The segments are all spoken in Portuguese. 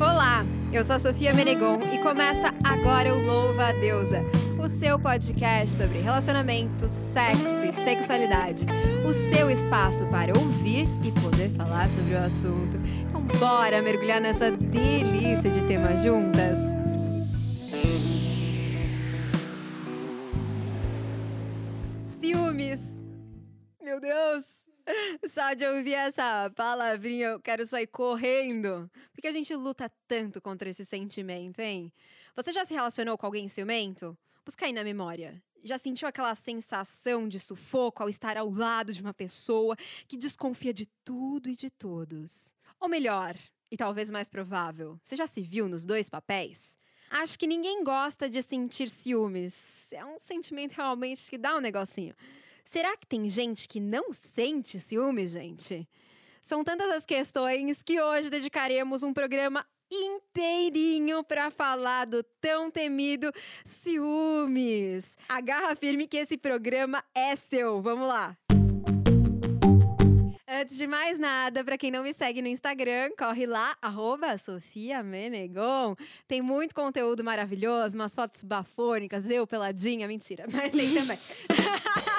Olá, eu sou a Sofia Menegon e começa agora o Louva a Deusa, o seu podcast sobre relacionamento, sexo e sexualidade. O seu espaço para ouvir e poder falar sobre o assunto. Então, bora mergulhar nessa delícia de temas juntas? Ciúmes. Meu Deus! Só de ouvir essa palavrinha eu quero sair correndo. Porque a gente luta tanto contra esse sentimento, hein? Você já se relacionou com alguém ciumento? Busca aí na memória. Já sentiu aquela sensação de sufoco ao estar ao lado de uma pessoa que desconfia de tudo e de todos? Ou melhor, e talvez mais provável, você já se viu nos dois papéis? Acho que ninguém gosta de sentir ciúmes. É um sentimento realmente que dá um negocinho. Será que tem gente que não sente ciúmes, gente? São tantas as questões que hoje dedicaremos um programa inteirinho para falar do tão temido ciúmes. Agarra firme que esse programa é seu. Vamos lá. Antes de mais nada, para quem não me segue no Instagram, corre lá, arroba Sofia Menegon. Tem muito conteúdo maravilhoso, umas fotos bafônicas, eu peladinha, mentira, mas tem também.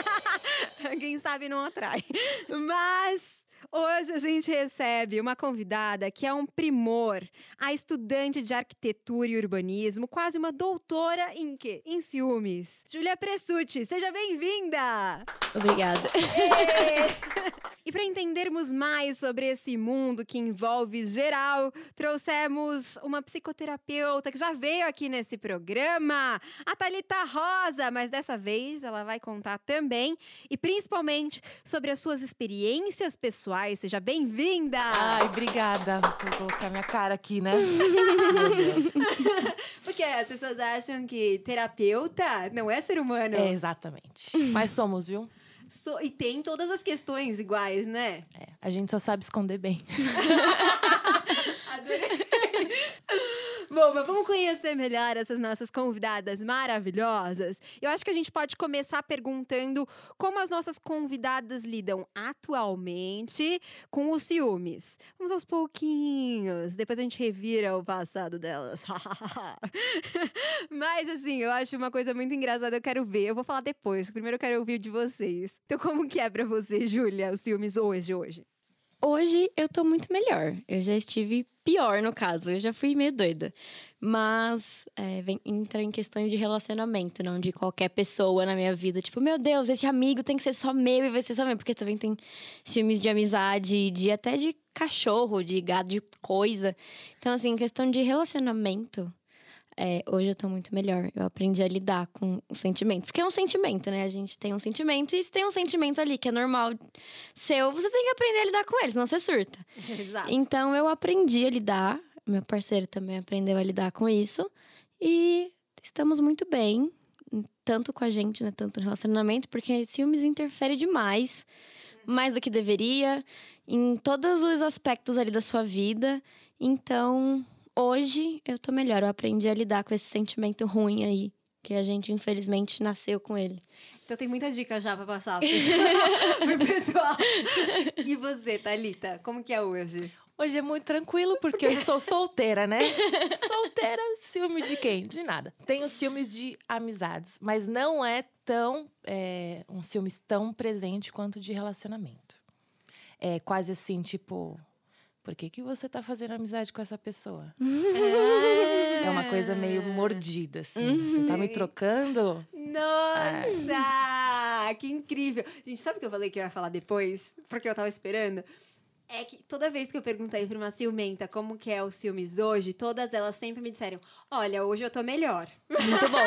Quem sabe não atrai. Mas Hoje a gente recebe uma convidada que é um primor, a estudante de arquitetura e urbanismo, quase uma doutora em quê? Em ciúmes. Júlia Pressucci, seja bem-vinda! Obrigada. E para entendermos mais sobre esse mundo que envolve geral, trouxemos uma psicoterapeuta que já veio aqui nesse programa, a Thalita Rosa, mas dessa vez ela vai contar também e principalmente sobre as suas experiências pessoais. Seja bem-vinda! Ai, obrigada por colocar minha cara aqui, né? Meu Deus. Porque as pessoas acham que terapeuta não é ser humano. É, exatamente. Mas somos, viu? So- e tem todas as questões iguais, né? É, a gente só sabe esconder bem. Bom, mas vamos conhecer melhor essas nossas convidadas maravilhosas. Eu acho que a gente pode começar perguntando como as nossas convidadas lidam atualmente com os ciúmes. Vamos aos pouquinhos, depois a gente revira o passado delas. mas assim, eu acho uma coisa muito engraçada, eu quero ver. Eu vou falar depois, primeiro eu quero ouvir de vocês. Então como que é pra você, Júlia, os ciúmes hoje, hoje? Hoje eu tô muito melhor. Eu já estive pior no caso. Eu já fui meio doida. Mas é, vem, entra em questões de relacionamento, não de qualquer pessoa na minha vida. Tipo, meu Deus, esse amigo tem que ser só meu e vai ser só meu. Porque também tem filmes de amizade, de até de cachorro, de gado, de coisa. Então, assim, questão de relacionamento, é, hoje eu tô muito melhor. Eu aprendi a lidar com o sentimento. Porque é um sentimento, né? A gente tem um sentimento e se tem um sentimento ali que é normal seu, você tem que aprender a lidar com ele, senão você surta. Exato. Então eu aprendi a lidar. Meu parceiro também aprendeu a lidar com isso. E estamos muito bem. Tanto com a gente, né? Tanto no relacionamento, porque ciúmes interfere demais. Mais do que deveria. Em todos os aspectos ali da sua vida. Então, hoje eu tô melhor. Eu aprendi a lidar com esse sentimento ruim aí. Que a gente, infelizmente, nasceu com ele. Então tem muita dica já pra passar pro, pro pessoal. E você, Thalita, como que é hoje? Hoje é muito tranquilo, porque eu sou solteira, né? solteira, ciúme de quem? De nada. Tenho ciúmes de amizades, mas não é tão. É, um ciúmes tão presente quanto de relacionamento. É quase assim, tipo. Por que, que você tá fazendo amizade com essa pessoa? É uma coisa meio mordida, assim. Você tá me trocando? Nossa, que incrível. Gente, sabe o que eu falei que eu ia falar depois? Porque eu tava esperando. É que toda vez que eu perguntei pra uma ciumenta como que é o ciúmes hoje, todas elas sempre me disseram: Olha, hoje eu tô melhor. Muito bom.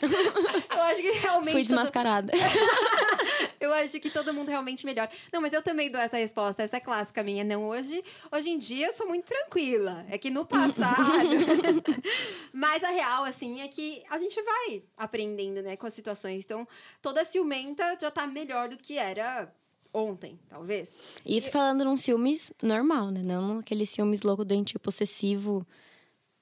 Eu acho que realmente. Fui desmascarada. Eu acho que todo mundo realmente melhor. Não, mas eu também dou essa resposta, essa é clássica minha. Não, hoje, hoje em dia eu sou muito tranquila. É que no passado. mas a real, assim, é que a gente vai aprendendo, né, com as situações. Então, toda ciumenta já tá melhor do que era ontem, talvez. Isso falando num ciúmes normal, né? Não aquele ciúmes louco, doentio, possessivo.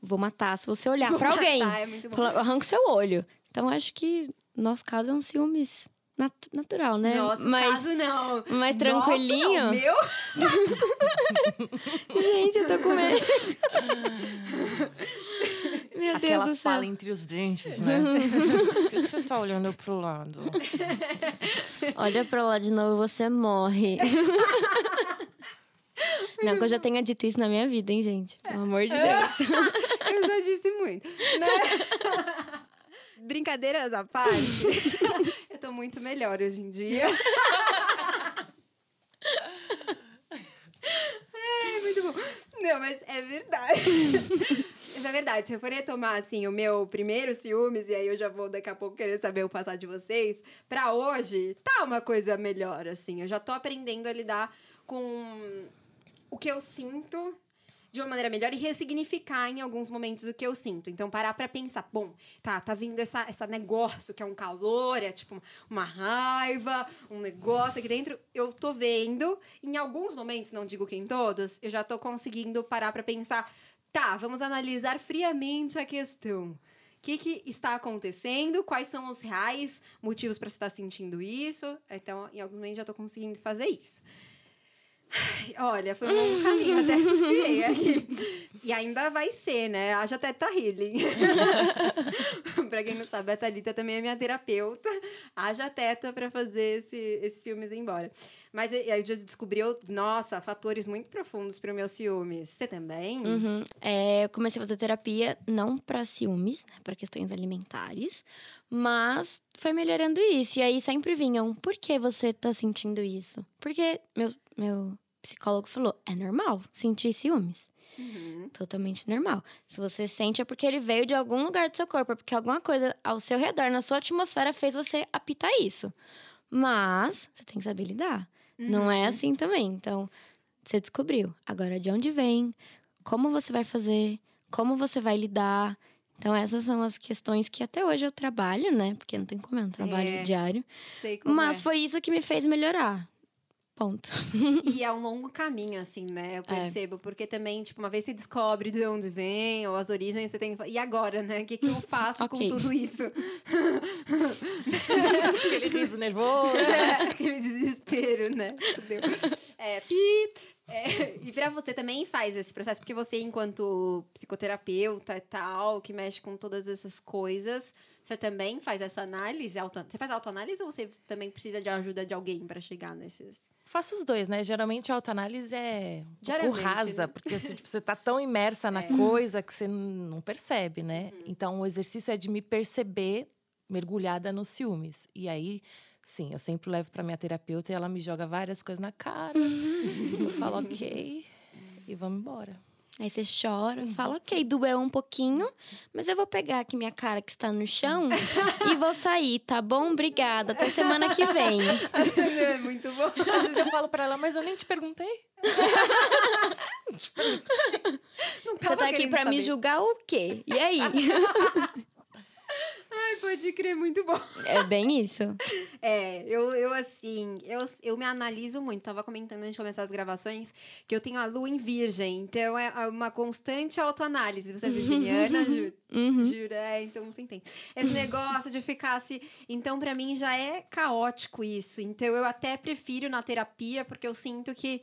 Vou matar se você olhar pra alguém. matar, é Arranca o seu olho. Então, acho que nosso caso é um ciúmes nat- natural, né? Nosso Mas, caso, não. mais tranquilinho. não. Meu? gente, eu tô com medo. fala entre os dentes, né? Por que, que você tá olhando pro lado? Olha pra lá de novo, você morre. Não que eu já tenha dito isso na minha vida, hein, gente? Pelo amor de Deus. Eu já disse muito. Né? Brincadeiras à parte, eu tô muito melhor hoje em dia. Ai, muito bom. Não, mas é verdade. Mas é verdade. Se eu for retomar, assim, o meu primeiro ciúmes, e aí eu já vou daqui a pouco querer saber o passado de vocês, pra hoje, tá uma coisa melhor, assim. Eu já tô aprendendo a lidar com o que eu sinto de uma maneira melhor e ressignificar em alguns momentos o que eu sinto. Então, parar pra pensar, bom, tá, tá vindo essa, essa negócio que é um calor, é tipo uma raiva, um negócio aqui dentro. Eu tô vendo, em alguns momentos, não digo que em todos, eu já tô conseguindo parar pra pensar, tá, vamos analisar friamente a questão. O que, que está acontecendo? Quais são os reais motivos para você estar sentindo isso? Então, em algum momento já tô conseguindo fazer isso. Olha, foi um longo caminho, até suspirei aqui. E ainda vai ser, né? Haja Teta Healing. pra quem não sabe, a Thalita também é minha terapeuta. Haja Teta pra fazer esse, esses ciúmes embora. Mas aí já descobriu, nossa, fatores muito profundos pro meu ciúmes. Você também? Uhum. É, eu comecei a fazer terapia não pra ciúmes, né? Pra questões alimentares. Mas foi melhorando isso. E aí sempre vinham, por que você tá sentindo isso? Porque meu, meu psicólogo falou, é normal sentir ciúmes. Uhum. Totalmente normal. Se você sente, é porque ele veio de algum lugar do seu corpo, é porque alguma coisa ao seu redor, na sua atmosfera, fez você apitar isso. Mas você tem que saber lidar. Não é assim também. Então, você descobriu. Agora, de onde vem? Como você vai fazer? Como você vai lidar? Então, essas são as questões que até hoje eu trabalho, né? Porque não tem como, é um trabalho É. diário. Mas é. foi isso que me fez melhorar. Ponto. E é um longo caminho, assim, né? Eu percebo. Porque também, tipo, uma vez você descobre de onde vem, ou as origens, você tem que. E agora, né? O que, que eu faço Ok. com tudo isso? Aquele riso nervoso. É, aquele desespero, né? Fudeu. É, pi. É, e pra você também faz esse processo, porque você, enquanto psicoterapeuta e tal, que mexe com todas essas coisas, você também faz essa análise? Auto... Você faz autoanálise ou você também precisa de ajuda de alguém pra chegar nesses. Faço os dois, né? Geralmente a autoanálise é um pouco Diariamente, rasa, né? porque assim, tipo, você tá tão imersa na coisa que você não percebe, né? Então o exercício é de me perceber mergulhada nos ciúmes. E aí, sim, eu sempre levo pra minha terapeuta e ela me joga várias coisas na cara. eu falo, ok, e vamos embora. Aí você chora, fala, ok, doeu um pouquinho, mas eu vou pegar aqui minha cara que está no chão e vou sair, tá bom? Obrigada. Até semana que vem. é muito bom. Às vezes eu falo pra ela, mas eu nem te perguntei. Você tá aqui pra me julgar o quê? E aí? Ai, pode crer, muito bom. É bem isso. É, eu, eu assim, eu, eu me analiso muito. Tava comentando antes de começar as gravações que eu tenho a lua em virgem. Então é uma constante autoanálise. Você é virginiana, Ju? Jura? É, então você entende. Esse negócio de ficar assim. Então, pra mim, já é caótico isso. Então, eu até prefiro na terapia, porque eu sinto que.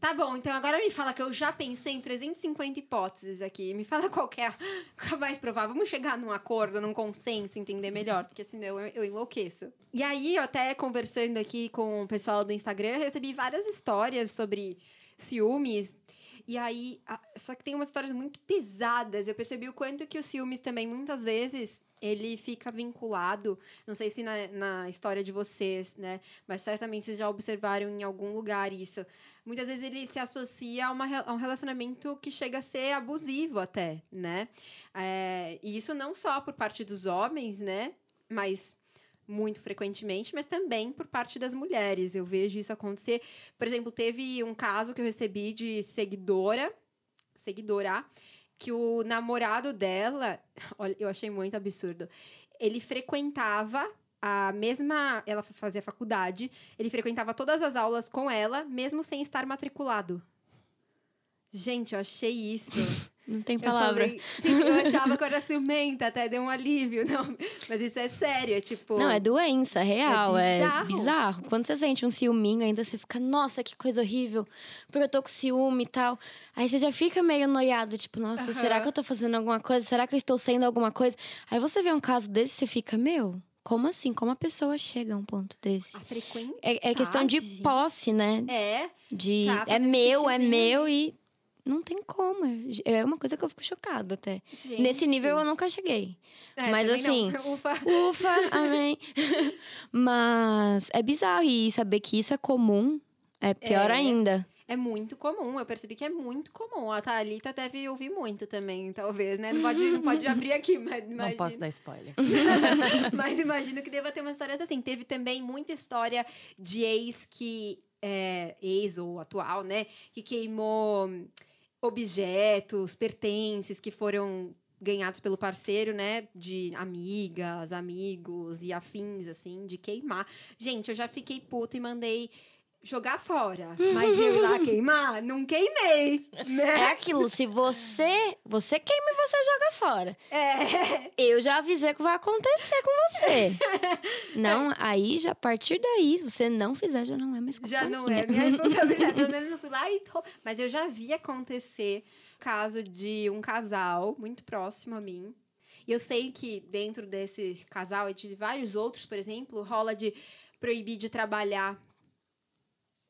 Tá bom, então agora me fala que eu já pensei em 350 hipóteses aqui. Me fala qual que é a mais provável. Vamos chegar num acordo, num consenso, entender melhor, porque senão eu, eu enlouqueço. E aí, eu até conversando aqui com o pessoal do Instagram, recebi várias histórias sobre ciúmes. E aí, só que tem umas histórias muito pesadas. Eu percebi o quanto que o ciúmes também, muitas vezes, ele fica vinculado. Não sei se na, na história de vocês, né? Mas certamente vocês já observaram em algum lugar isso. Muitas vezes ele se associa a, uma a um relacionamento que chega a ser abusivo até, né? É, e isso não só por parte dos homens, né? Mas muito frequentemente, mas também por parte das mulheres. Eu vejo isso acontecer. Por exemplo, teve um caso que eu recebi de seguidora, seguidora, que o namorado dela, olha, eu achei muito absurdo. Ele frequentava a mesma, ela fazia faculdade, ele frequentava todas as aulas com ela, mesmo sem estar matriculado. Gente, eu achei isso Não tem Eu palavra. falei, gente, eu achava que eu era ciumenta, até deu um alívio. Não, mas isso é sério, é tipo. Não, é doença real, é bizarro. bizarro. Quando você sente um ciúminho, ainda você fica, nossa, que coisa horrível, porque eu tô com ciúme e tal. Aí você já fica meio noiado, tipo, nossa, será Aham. que eu tô fazendo alguma coisa? Será que eu estou sendo alguma coisa? Aí você vê um caso desse, você fica, meu, como assim? Como a pessoa chega a um ponto desse? A frequência. É, é questão de posse, né? É. De Tá é meu, é xixizinho meu e não tem como. É uma coisa que eu fico chocada até. Nesse nível eu nunca cheguei. É, mas assim, não. Ufa. Ufa, amém. Mas é bizarro e saber que isso é comum é pior É. ainda. É muito comum, eu percebi que é muito comum. A Thalita deve ouvir muito também, talvez, né? Não pode, não pode abrir aqui, mas Não imagina. posso dar spoiler. Mas imagino que deva ter umas histórias assim. Teve também muita história de ex que. É, ex ou atual, né? Que queimou objetos, pertences que foram ganhados pelo parceiro, né? De amigas, amigos e afins, assim, de queimar. Gente, eu já fiquei puta e mandei jogar fora. Mas eu ir lá queimar, não queimei, É né? aquilo, se você. Você queima e você joga fora. É. Eu já avisei que vai acontecer com você. Não, aí já a partir daí, se você não fizer, já não é mais culpa Já não minha. é minha responsabilidade. Pelo menos eu fui lá e tô... Mas eu já vi acontecer caso de um casal muito próximo a mim. E eu sei que dentro desse casal e de vários outros, por exemplo, rola de proibir de trabalhar.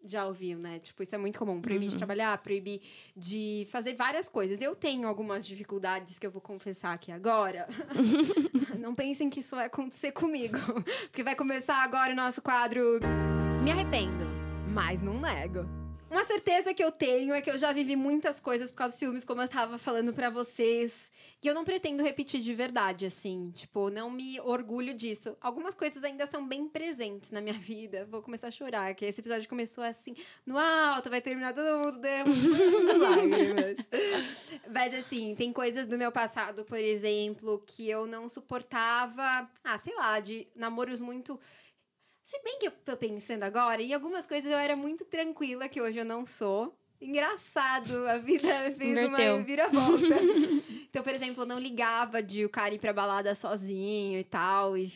Já ouviu, né? Tipo, isso é muito comum. Proibir de trabalhar, proibir de fazer várias coisas. Eu tenho algumas dificuldades que eu vou confessar aqui agora. Não pensem que isso vai acontecer comigo. Porque vai começar agora o nosso quadro me arrependo, mas não nego. Uma certeza que eu tenho é que eu já vivi muitas coisas por causa dos ciúmes, como eu estava falando pra vocês. E eu não pretendo repetir de verdade, assim. Tipo, não me orgulho disso. Algumas coisas ainda são bem presentes na minha vida. Vou começar a chorar, que esse episódio começou assim, no alto, vai terminar todo mundo. Mas assim, tem coisas do meu passado, por exemplo, que eu não suportava. Ah, sei lá, de namoros muito. Se bem que eu tô pensando agora, em algumas coisas eu era muito tranquila, que hoje eu não sou. Engraçado, a vida fez Inverteu. uma viravolta. então, por exemplo, eu não ligava de o cara ir pra balada sozinho e tal. E,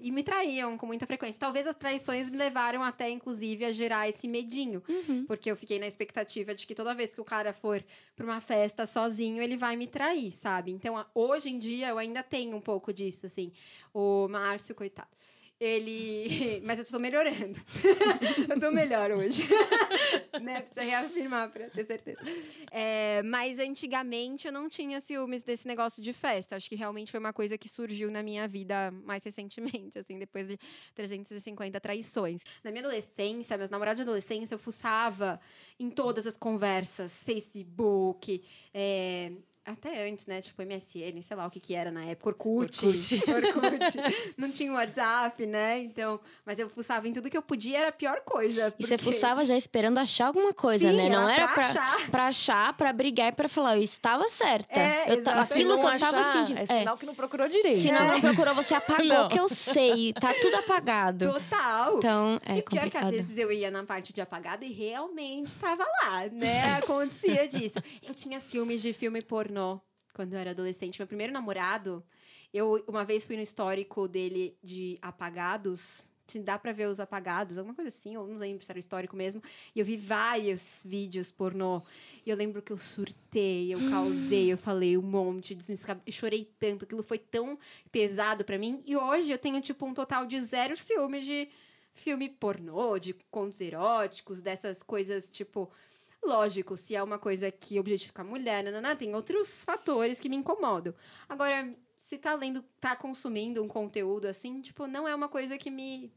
e me traíam com muita frequência. Talvez as traições me levaram até, inclusive, a gerar esse medinho. Porque eu fiquei na expectativa de que toda vez que o cara for pra uma festa sozinho, ele vai me trair, sabe? Então, hoje em dia, eu ainda tenho um pouco disso, assim. O Márcio, coitado. Ele. Mas eu estou melhorando. eu tô melhor hoje. né? Precisa reafirmar pra ter certeza. É, mas antigamente eu não tinha ciúmes desse negócio de festa. Acho que realmente foi uma coisa que surgiu na minha vida mais recentemente, assim, depois de 350 traições. Na minha adolescência, meus namorados de adolescência, eu fuçava em todas as conversas, Facebook, é, até antes, né? Tipo, MSN, sei lá o que que era na época. Orkut. Orkut. Orkut. Não tinha WhatsApp, né? Então, mas eu fuçava em tudo que eu podia, era a pior coisa. E você porque- fuçava já esperando achar alguma coisa, Sim, né? Não era era pra pra, achar. pra achar, pra brigar e pra falar, eu estava certa. É, eu ta- exatamente. aquilo Se que não eu tava achar, sentindo. É É. sinal que não procurou direito. Se não, não procurou, você apagou Não. que eu sei. Tá tudo apagado. Total. Então, é e pior que às vezes eu ia na parte de apagado e realmente estava lá, né? Acontecia disso. Eu tinha ciúmes de filme pornô quando eu era adolescente. Meu primeiro namorado, eu uma vez fui no histórico dele de apagados. Se dá pra ver os apagados, alguma coisa assim, eu não lembro se era histórico mesmo. E eu vi vários vídeos pornô. E eu lembro que eu surtei, eu causei, eu falei um monte, eu chorei tanto, aquilo foi tão pesado pra mim. E hoje eu tenho, tipo, um total de zero ciúmes de filme pornô, de contos eróticos, dessas coisas, tipo. Lógico, se é uma coisa que objetifica a mulher, nanana, tem outros fatores que me incomodam. Agora, se tá lendo, tá consumindo um conteúdo assim, tipo, não é uma coisa que me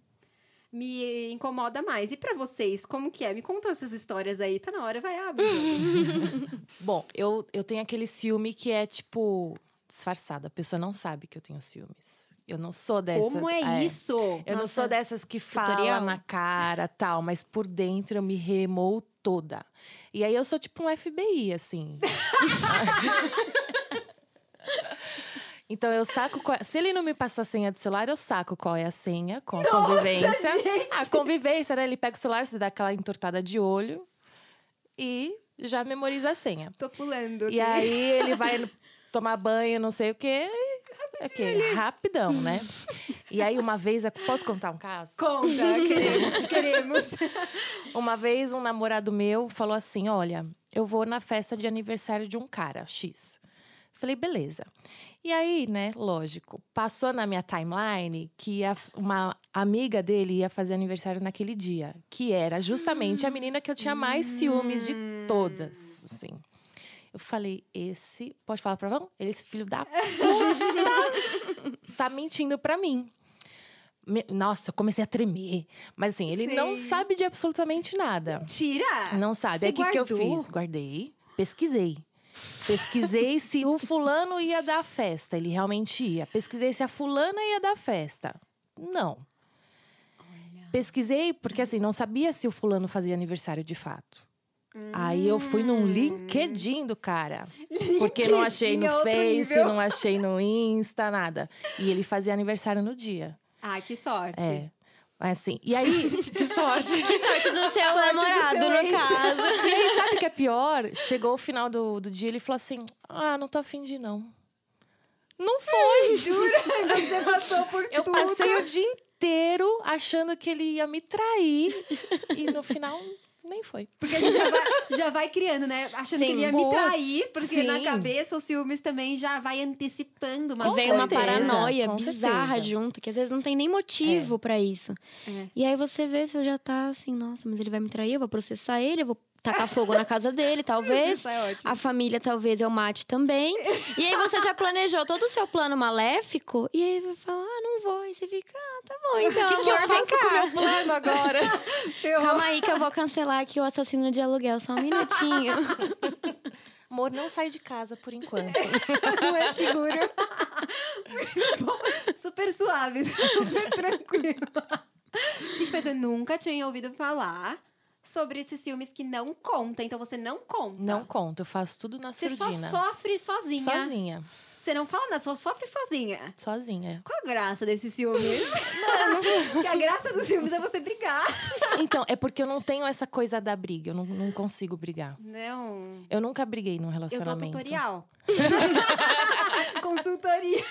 me incomoda mais. E pra vocês, como que é? Me conta essas histórias aí. Tá na hora, vai abrir. Bom, eu, eu tenho aquele ciúme que é, tipo, disfarçado. A pessoa não sabe que eu tenho ciúmes. Eu não sou dessas. como é, isso? Eu não Nossa. sou dessas que fala Tutorial. na cara, tal, mas por dentro eu me remoo toda. E aí eu sou tipo um FBI, assim. Então eu saco. qual- Se ele não me passar a senha do celular, eu saco qual é a senha com a convivência. A convivência, né? Ele pega o celular, você dá aquela entortada de olho e já memoriza a senha. Tô pulando. E aí ele vai tomar banho, não sei o quê. E- Ok, rapidão, né? E aí, uma vez, posso contar um caso? Conta, queremos, queremos. Uma vez, um namorado meu falou assim: Olha, eu vou na festa de aniversário de um cara, X. Falei, beleza. E aí, né, lógico, passou na minha timeline que ia- uma amiga dele ia fazer aniversário naquele dia, que era justamente a menina que eu tinha mais ciúmes de todas, assim. Eu falei, esse, pode falar pra vão? Esse filho da puta tá mentindo pra mim. Me- Nossa, eu comecei a tremer. Mas assim, ele não Sim. sabe de absolutamente nada. Tira! Não sabe. Você Aí o que, que eu fiz? Guardei, pesquisei. Pesquisei se o fulano ia dar festa. Ele realmente ia. Pesquisei se a fulana ia dar festa. Não. Pesquisei porque assim, não sabia se o fulano fazia aniversário de fato. Aí eu fui num LinkedIn do cara. Porque não achei no LinkedIn é Face, nível. não achei no Insta, nada. E ele fazia aniversário no dia. Ai, que sorte. É. Assim, e aí, que sorte. Que sorte do seu do namorado, seu no caso. E aí, sabe o que é pior? Chegou o final do, do dia, ele falou assim: Ah, não tô afim de ir, não. Não foi! Jura? Você passou por Eu tudo. passei o dia inteiro achando que ele ia me trair. E no final, nem foi. Porque a gente já vai, já vai criando, né? Achando que Sim. ele ia me trair. Porque na sim. cabeça o ciúmes também já vai antecipando uma Vem uma paranoia com bizarra certeza. junto, que às vezes não tem nem motivo pra isso. É. E aí você vê, você já tá assim, nossa, mas ele vai me trair, eu vou processar ele, eu vou tacar fogo na casa dele, talvez. Isso é. A família talvez eu mate também. E aí você já planejou todo o seu plano maléfico. E aí vai falar, ah, não vou. E você fica, ah, tá bom, então, O que, que amor, eu vem faço cá. com o meu plano agora? Eu- Calma aí que eu vou cancelar aqui o assassino de aluguel, só um minutinho. Amor, não sai de casa por enquanto. Não é seguro. Super suave, super tranquilo. Gente, mas eu nunca tinha ouvido falar sobre esses filmes que não conta. Então você não conta. Não conto, eu faço tudo na Você só surdina. sofre sozinha. Sozinha. Você não fala nada, só sofre sozinha. Sozinha. Qual a graça desses filmes? Porque a graça dos filmes é você brigar. Então, é porque eu não tenho essa coisa da briga. Eu não, não consigo brigar. Não. Eu nunca briguei num Eu dou relacionamento. tutorial. Consultoria.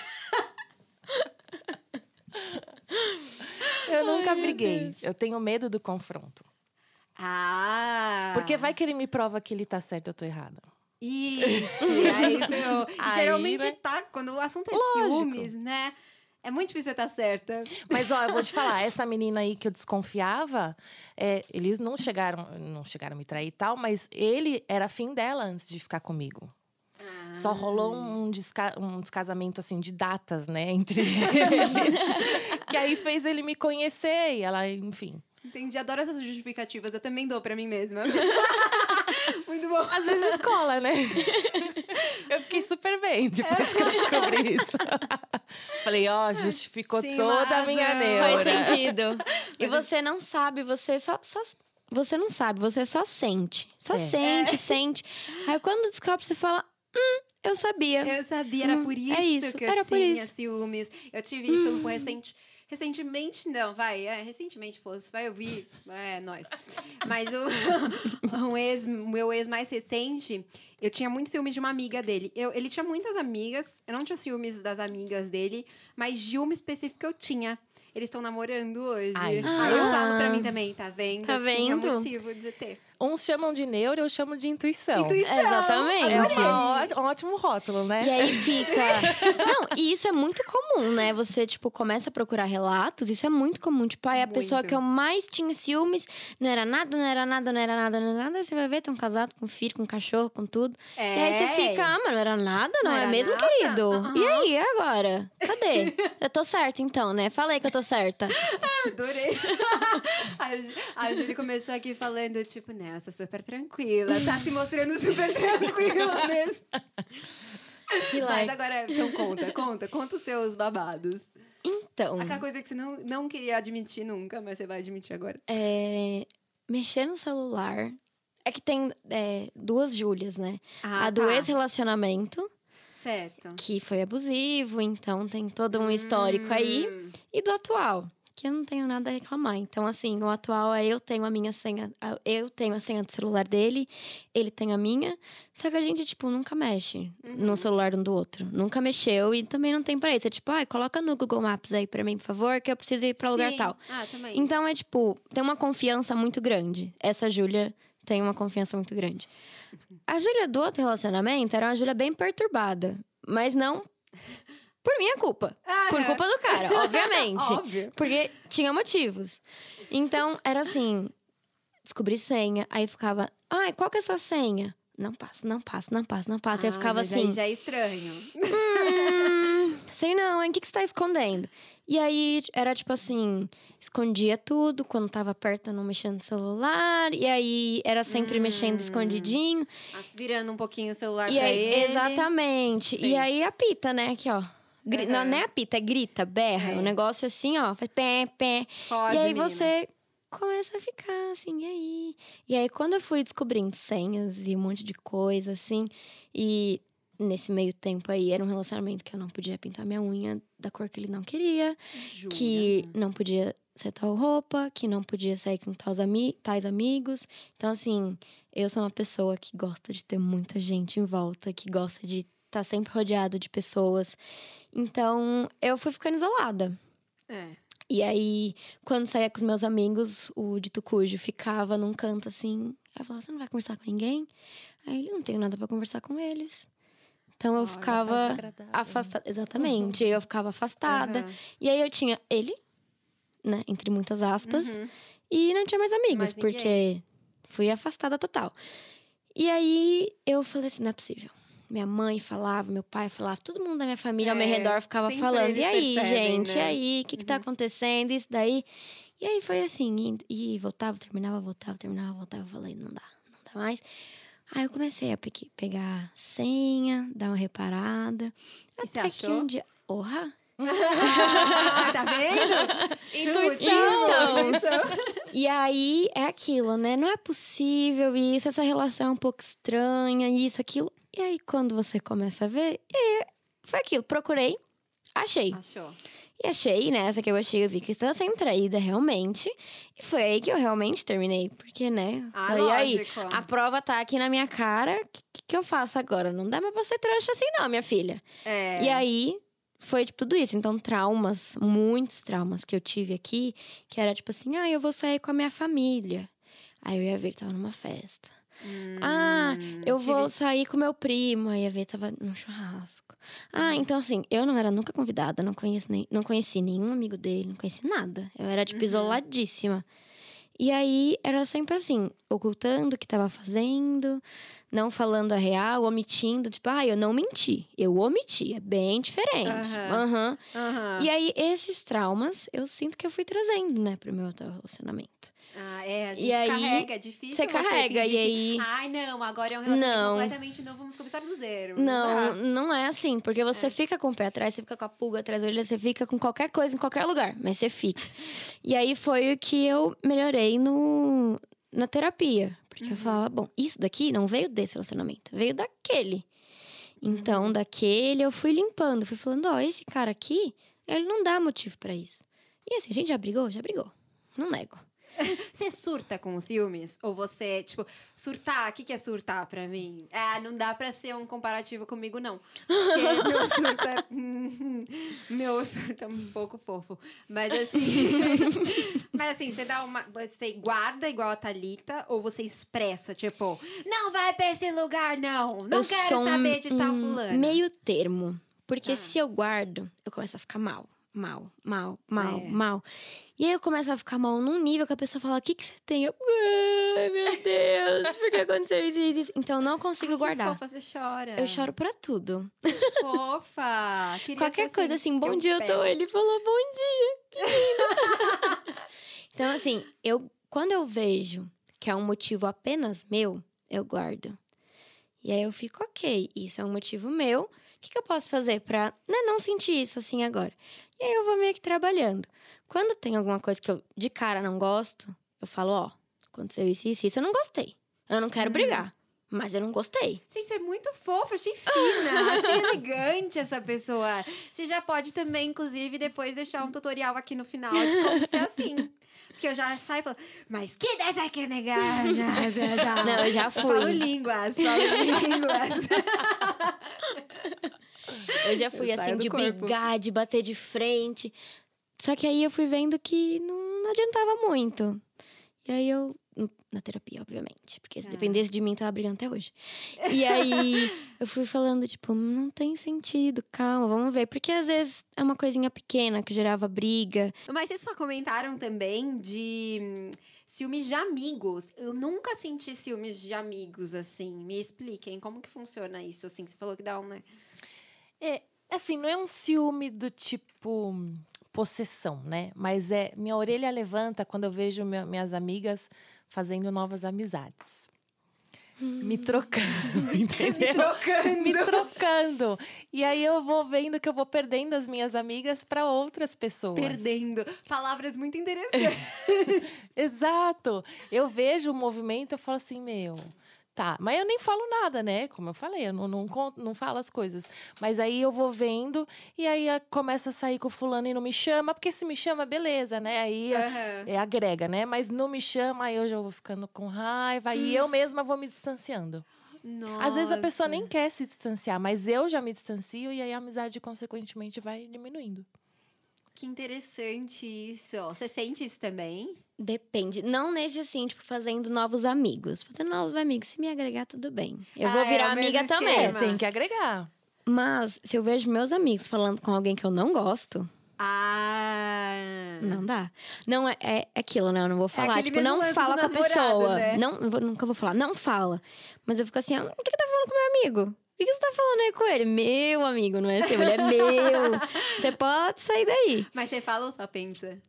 Eu nunca briguei. Eu tenho medo do confronto. Ah. Porque vai que ele me prova que ele tá certo e eu tô errada. Ixi, aí, meu, Aí, geralmente né? tá, quando o assunto é Lógico. ciúmes, né? É muito difícil você estar certa. Mas, ó, eu vou te falar, essa menina aí que eu desconfiava, é, eles não chegaram, não chegaram a me trair e tal, mas ele era afim dela antes de ficar comigo. Só rolou um, desca um descasamento, assim, de datas, né, entre eles. que aí fez ele me conhecer e ela, enfim. Entendi, adoro essas justificativas. Eu também dou pra mim mesma. muito bom. Às vezes cola, né? Eu fiquei super bem depois que eu descobri isso. Falei, ó, justificou Tinha toda a minha razão. neura. Faz sentido. E você não sabe, você só, só- Você não sabe, você só sente. Só É. sente, sente. Aí quando descobre, você fala, hum, eu sabia. Eu sabia, era Hum, por é isso, isso, que eu era por tinha isso. ciúmes. Eu tive isso com recente. Recentemente, não, vai, é, recentemente fosse, vai ouvir, é, nós. Mas o, um ex, meu ex mais recente, eu tinha muito ciúmes de uma amiga dele. Eu, ele tinha muitas amigas, eu não tinha ciúmes das amigas dele, mas de uma específica eu tinha. Eles estão namorando hoje. Ai. Aí eu falo pra Ah. mim também, tá vendo? Tá Eu tinha vendo? motivo de ter. Uns chamam de neuro, eu chamo de intuição. Intuição. Exatamente. É um ótimo rótulo, né? E aí fica. Não, e isso é muito comum, né? Você, tipo, começa a procurar relatos, isso é muito comum. Tipo, aí a Muito. pessoa que eu mais tinha ciúmes não era nada, não era nada, não era nada, não era nada. Aí você vai ver, tem um casado com filho, com cachorro, com tudo. É. E aí você fica, ah, mas não era nada, não, Não é mesmo, nada? querido? Aham. E aí, agora? Cadê? eu tô certa, então, né? Falei que eu tô certa. Adorei. A, Júlia começou aqui falando, tipo, nessa, super tranquila. Tá se mostrando super tranquila mesmo. Mas agora, então conta, conta, conta os seus babados. Então, Aquela coisa que você não, não queria admitir nunca, mas você vai admitir agora. é, mexer no celular. É que tem é, duas Júlias, né? Ah, a do tá. ex-relacionamento, Certo. que foi abusivo, então tem todo um histórico aí. Hum, E do atual, que eu não tenho nada a reclamar. Então, assim, o atual é eu tenho a minha senha, eu tenho a senha do celular dele, ele tem a minha. Só que a gente, tipo, nunca mexe no celular um do outro. Nunca mexeu e também não tem pra isso. É tipo, ai, coloca no Google Maps aí pra mim, por favor, que eu preciso ir pra lugar Sim. tal. Ah, também. Então é tipo, tem uma confiança muito grande. Essa Júlia tem uma confiança muito grande. A Júlia do outro relacionamento era uma Júlia bem perturbada, mas não por minha culpa. Ah, Por é. culpa do cara, obviamente. Óbvio. Porque tinha motivos. Então, era assim: descobri senha, aí ficava, ai, qual que é a sua senha? Não passa, não passa, não passa, não passa. aí eu Ah, ficava mas aí assim. já é estranho. Hum, sei não, hein? O que, que você tá escondendo? E aí era tipo assim: escondia tudo, quando tava perto não mexia no celular. E aí era sempre mexendo escondidinho. Virando um pouquinho o celular E aí, ele. exatamente. Sim. E aí apita, né? Aqui, ó. Gri- Não, Aham. não é apita, é grita, berra. É. O negócio assim, ó, faz pé, pé. Pode, e aí menina. você começa a ficar assim, e aí? E aí, quando eu fui descobrindo senhas e um monte de coisa, assim, e nesse meio tempo aí era um relacionamento que eu não podia pintar minha unha da cor que ele não queria, Jura? que não podia ser tal roupa, que não podia sair com tais, ami tais amigos. Então, assim, eu sou uma pessoa que gosta de ter muita gente em volta, que gosta de estar sempre rodeado de pessoas. Então, eu fui ficando isolada. É. E aí, quando saía com os meus amigos, o dito cujo ficava num canto assim. Aí eu falava, você não vai conversar com ninguém? Aí ele, não tenho nada pra conversar com eles. Então eu Olha, ficava afastada. Exatamente. Eu ficava afastada. Aham. E aí eu tinha ele, né? Entre muitas aspas. Uhum. E não tinha mais amigos, Mais porque fui afastada total. E aí eu falei assim: não é possível. Minha mãe falava, meu pai falava, todo mundo da minha família ao meu É, redor ficava falando. E aí, percebem, gente? E né? aí? O que, que tá Uhum. acontecendo? Isso daí. E aí foi assim, e, e voltava, terminava, voltava, terminava, voltava. Eu falei, não dá, não dá mais. Aí eu comecei a pe- pegar senha, dar uma reparada. E até que um dia. Orra! Ah, tá vendo? Intuição! Então. E aí é aquilo, né? Não é possível isso, essa relação é um pouco estranha, isso, aquilo. E aí, quando você começa a ver, foi aquilo. Procurei, achei. Achou. E achei, né? Essa que eu achei, eu vi que estava sendo traída realmente. E foi aí que eu realmente terminei. Porque, né? Ah, e aí, a prova tá aqui na minha cara. O que, que eu faço agora? Não dá mais pra ser trouxa assim, não, minha filha. É. E aí, foi tipo tudo isso. Então, traumas, muitos traumas que eu tive aqui, que era tipo assim, ah, eu vou sair com a minha família. Aí eu ia ver, ele tava numa festa. Hum, ah, eu vou sair com meu primo. Aí ia ver, tava num churrasco. Ah, Uhum. então assim, eu não era nunca convidada, não, conheço nem, não conheci nenhum amigo dele, não conheci nada. Eu era, tipo, Uhum. isoladíssima. E aí, era sempre assim, ocultando o que tava fazendo, não falando a real, omitindo. Tipo, ah, eu não menti, eu omiti. É bem diferente. Aham. Aham. Aham. E aí, esses traumas, eu sinto que eu fui trazendo, né, pro meu atual relacionamento. Ah, é, a gente E aí, carrega, é difícil. você carrega, e aí- Que, Ai, não, agora é um relacionamento Não. completamente novo, vamos começar do zero. Não, dá. não é assim, porque você fica com o pé atrás, você fica com a pulga atrás da orelha, você fica com qualquer coisa em qualquer lugar, mas você fica. e aí foi o que eu melhorei no, na terapia. Porque eu falava, bom, isso daqui não veio desse relacionamento, veio daquele. Então, daquele eu fui limpando, fui falando, ó, esse cara aqui, ele não dá motivo pra isso. E assim, a gente já brigou? Já brigou. Não nego. Você surta com os ciúmes? Ou você, tipo, surtar? O que, que é surtar pra mim? Ah, não dá pra ser um comparativo comigo, não. Porque meu surto é. meu surto é um pouco fofo. Mas assim. mas assim, você dá uma. Você guarda igual a Thalita ou você expressa, tipo, não vai pra esse lugar, não. Não eu quero sou um- saber de tal fulano. Meio termo. Porque Tá. se eu guardo, eu começo a ficar mal. Mal, mal, mal, É. mal. E aí eu começo a ficar mal num nível que a pessoa fala: O que, que você tem? Eu, ai, meu Deus, por que aconteceu isso, isso, isso? Então eu não consigo Ai, que guardar. Fofa, você chora. Eu choro pra tudo. Fofa. Queria Qualquer ser coisa assim, bom eu dia, eu tô. pego. Ele falou bom dia. Que lindo. então, assim, eu quando eu vejo que é um motivo apenas meu, eu guardo. E aí eu fico, ok, isso é um motivo meu. O que, que eu posso fazer pra né, não sentir isso assim agora? E aí eu vou meio que trabalhando. Quando tem alguma coisa que eu de cara não gosto, eu falo, ó, aconteceu isso, isso, isso, eu não gostei. Eu não quero Uhum. brigar. Mas eu não gostei. Gente, você é muito fofa, achei fina, achei elegante essa pessoa. Você já pode também, inclusive, depois deixar um tutorial aqui no final de como ser assim. Porque eu já saio falando, mas que dessa que negar? Não, eu já fui. Falo línguas, falo línguas. Eu já fui Eu assim, de corpo. brigar, de bater de frente. Só que aí eu fui vendo que não, não adiantava muito. E aí eu. Na terapia, obviamente. Porque se Ah. dependesse de mim, tava brigando até hoje. E aí eu fui falando, tipo, não tem sentido, calma, vamos ver. Porque às vezes é uma coisinha pequena que gerava briga. Mas vocês só comentaram também de hum, ciúmes de amigos. Eu nunca senti ciúmes de amigos, assim. Me expliquem como que funciona isso, assim. Você falou que dá um, né? É, assim, não é um ciúme do tipo hum, possessão, né? Mas é minha orelha levanta quando eu vejo meu- minhas amigas fazendo novas amizades. Me trocando, entendeu? trocando. Me trocando. E aí eu vou vendo que eu vou perdendo as minhas amigas para outras pessoas. Perdendo. Palavras muito interessantes. Exato. Eu vejo o movimento, eu falo assim, meu. Tá, mas eu nem falo nada, né? Como eu falei, eu não, não, conto- não falo as coisas. Mas aí eu vou vendo e aí a- começa a sair com o fulano e não me chama, porque se me chama, beleza, né? Aí Aham. é, agrega, né? Mas não me chama, aí eu já vou ficando com raiva e eu mesma vou me distanciando. Às vezes a pessoa nem Nossa. quer se distanciar, mas eu já me distancio e aí a amizade, consequentemente, vai diminuindo. Que interessante isso. Você sente isso também? Depende. Não nesse assim, tipo, fazendo novos amigos. Fazendo novos amigos. Se me agregar, tudo bem. Eu Ah, vou é virar mesmo amiga também. esquema. É, tem que agregar. Mas se eu vejo meus amigos falando com alguém que eu não gosto, Ah. não dá. Não é, é aquilo, né? Eu não vou falar. aquele tipo, não fala com a pessoa. né? Não, eu vou- nunca vou falar, não fala. Mas eu fico assim, ah, o que, que tá falando com meu amigo? O que, que você tá falando aí com ele? Meu amigo, não é seu, ele é meu. Você pode sair daí. Mas você fala ou só pensa?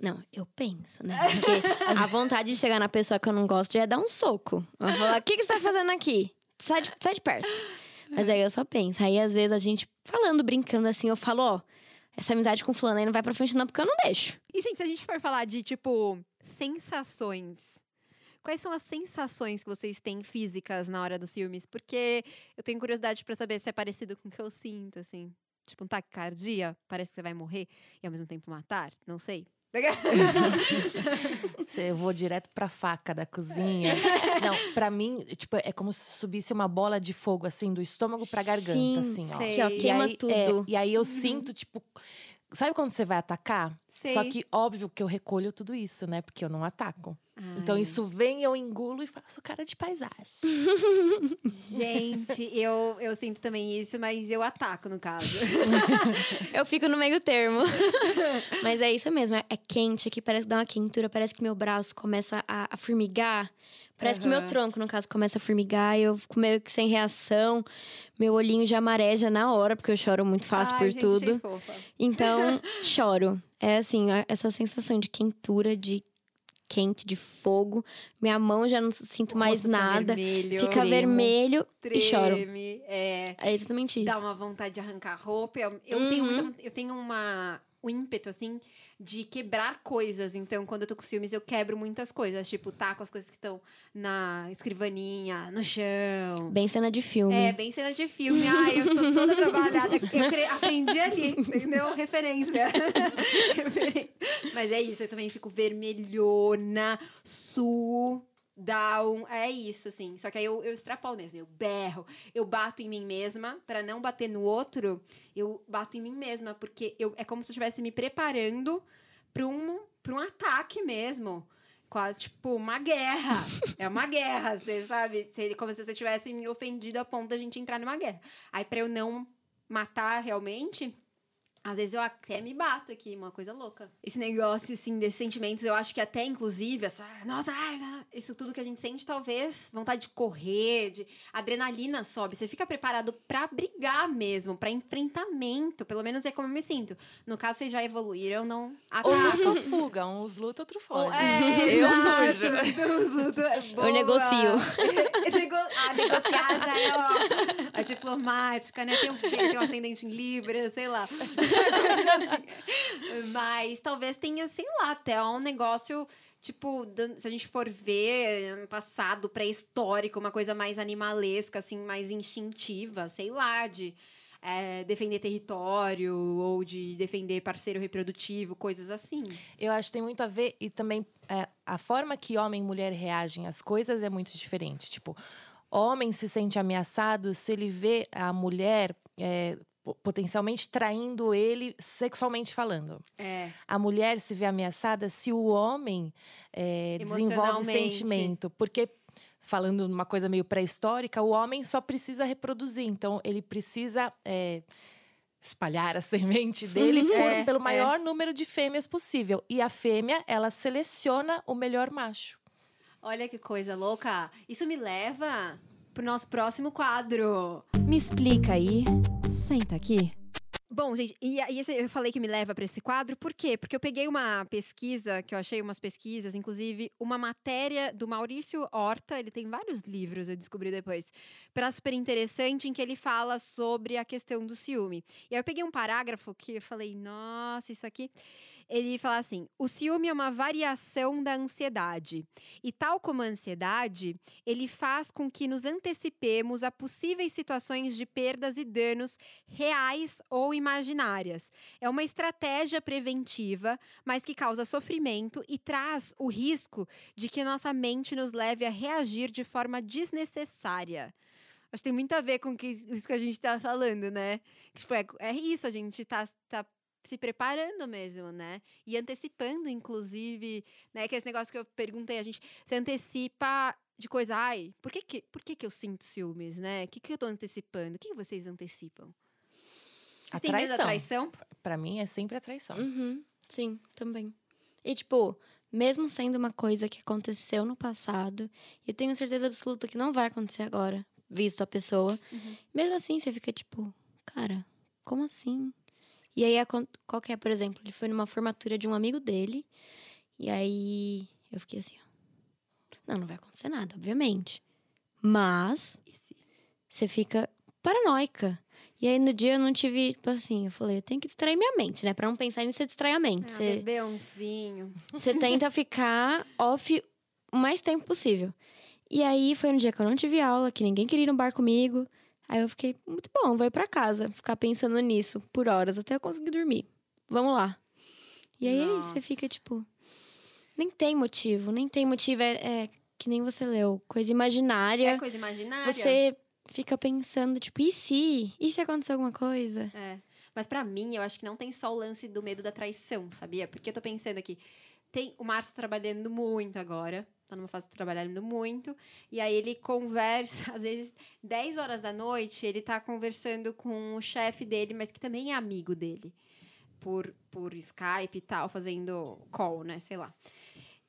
Não, eu penso, né? Porque a vontade de chegar na pessoa que eu não gosto já é dar um soco. Eu vou falar, o que, que você tá fazendo aqui? Sai de, sai de perto. Mas aí eu só penso. Aí, às vezes, a gente falando, brincando assim, eu falo, ó, essa amizade com fulano aí não vai pra frente não, porque eu não deixo. E, gente, se a gente for falar de, tipo, sensações. Quais são as sensações que vocês têm físicas na hora dos filmes? Porque eu tenho curiosidade pra saber se é parecido com o que eu sinto, assim. Tipo, um taquicardia, parece que você vai morrer e ao mesmo tempo matar. Não sei. Eu vou direto pra faca da cozinha. Não, pra mim, tipo, é como se subisse uma bola de fogo, assim, do estômago pra garganta, Sim, assim, ó. sei. Aqui, ó, E queima aí, tudo. é, e aí eu sinto, tipo. Sabe quando você vai atacar? Só Sei. que, óbvio, que eu recolho tudo isso, né? Porque eu não ataco. Então, isso vem, eu engulo e faço cara de paisagem. Gente, eu, eu sinto também isso, mas eu ataco, no caso. Eu fico no meio termo. Mas é isso mesmo, é, é quente aqui, parece que dá uma quentura, parece que meu braço começa a, a formigar. Parece que meu tronco, no caso, começa a formigar e eu fico meio que sem reação. Meu olhinho já mareja na hora, porque eu choro muito fácil Ai, por gente, tudo. fofa. Então, choro. É assim, essa sensação de quentura, de quente, de fogo. Minha mão já não sinto O mais fica nada. vermelho, Fica tremo, vermelho e choro. treme, É. É exatamente isso. dá uma vontade de arrancar a roupa. Eu, eu Uhum. tenho muita, eu tenho uma um ímpeto assim de quebrar coisas. Então, quando eu tô com ciúmes, eu quebro muitas coisas, tipo, taco as coisas que estão na escrivaninha, no chão. Bem cena de filme. É, bem cena de filme. Ai, eu sou toda trabalhada. Eu aprendi ali, entendeu? Referência. Mas é isso, eu também fico vermelhona, suo, down. É isso, assim. Só que aí eu, eu extrapolo mesmo. Eu berro, eu bato em mim mesma. Pra não bater no outro, eu bato em mim mesma. Porque eu, é como se eu estivesse me preparando pra um, um ataque mesmo. Quase, tipo, uma guerra. É uma guerra, você sabe? Cê- Como se você tivesse me ofendido a ponto da gente entrar numa guerra. Aí, pra eu não matar realmente, às vezes eu até me bato aqui, uma coisa louca. Esse negócio, assim, desses sentimentos, eu acho que até, inclusive, essa. Nossa, ah, isso tudo que a gente sente, talvez, vontade de correr, de adrenalina sobe. Você fica preparado pra brigar mesmo, pra enfrentamento. Pelo menos é como eu me sinto. No caso, vocês já evoluíram, não Ou luta ou fuga. Uns luta, outro Ou- foge. É, eu exato. fujo. Deus luta. é boa. negocio. Nego... Ah, negociar já é, ó, a diplomática, né? Tem um, tem um ascendente em Libra, sei lá. Mas talvez tenha, sei lá, até um negócio. Tipo, se a gente for ver passado pré-histórico, uma coisa mais animalesca, assim, mais instintiva, sei lá, de é, defender território ou de defender parceiro reprodutivo, coisas assim. Eu acho que tem muito a ver e também é, a forma que homem e mulher reagem às coisas é muito diferente. Tipo, homem se sente ameaçado se ele vê a mulher é, potencialmente traindo ele sexualmente falando. É. A mulher se vê ameaçada se o homem é, desenvolve sentimento. Porque, falando uma coisa meio pré-histórica, o homem só precisa reproduzir. Então, ele precisa é, espalhar a semente dele por- É, pelo é. maior número de fêmeas possível. E a fêmea, ela seleciona o melhor macho. Olha que coisa louca. Isso me leva pro nosso próximo quadro. Me explica aí. Senta aqui. Bom, gente, e, e esse- eu falei que me leva para esse quadro, por quê? Porque eu peguei uma pesquisa, que eu achei umas pesquisas, inclusive uma matéria do Maurício Horta, ele tem vários livros, eu descobri depois, para super interessante, em que ele fala sobre a questão do ciúme. E aí eu peguei um parágrafo que eu falei, nossa, isso aqui. Ele fala assim: o ciúme é uma variação da ansiedade. E tal como a ansiedade, ele faz com que nos antecipemos a possíveis situações de perdas e danos reais ou imaginárias. É uma estratégia preventiva, mas que causa sofrimento e traz o risco de que nossa mente nos leve a reagir de forma desnecessária. Acho que tem muito a ver com que, isso que a gente está falando, né? Tipo, é, é isso, a gente tá, tá se preparando mesmo, né? E antecipando, inclusive, né? Que é esse negócio que eu perguntei, a gente se antecipa de coisa, ai, por que que, por que, que eu sinto ciúmes, né? O que, que eu tô antecipando? O que, que vocês antecipam? Medo da Traição. traição? Pra mim, é sempre a traição. Uhum, sim, também. E, tipo, mesmo sendo uma coisa que aconteceu no passado, eu tenho certeza absoluta que não vai acontecer agora, visto a pessoa. Uhum. Mesmo assim, você fica tipo, cara, como assim? E aí, qual que é, por exemplo, ele foi numa formatura de um amigo dele, e aí eu fiquei assim, ó. Não, não vai acontecer nada, obviamente. Mas você fica paranoica. E aí no dia eu não tive, tipo assim, eu falei, eu tenho que distrair minha mente, né? Pra não pensar nisso, você distrai a mente. Ah, Você, beber uns vinhos. você tenta ficar off o mais tempo possível. E aí foi no dia que eu não tive aula, que ninguém queria ir no bar comigo. Aí eu fiquei, muito bom, vou ir pra casa, ficar pensando nisso por horas até eu conseguir dormir. Vamos lá. E aí Nossa. você fica tipo, nem tem motivo, nem tem motivo. É, é que nem você leu, coisa imaginária. É coisa imaginária. Você fica pensando, tipo, e se? E se acontecer alguma coisa? É. Mas pra mim, eu acho que não tem só o lance do medo da traição, sabia? Porque eu tô pensando aqui, tem o Márcio trabalhando muito agora, tá numa fase trabalhando muito, e aí ele conversa, às vezes, 10 horas da noite, ele tá conversando com o chefe dele, mas que também é amigo dele, por, por Skype e tal, fazendo call, né, sei lá.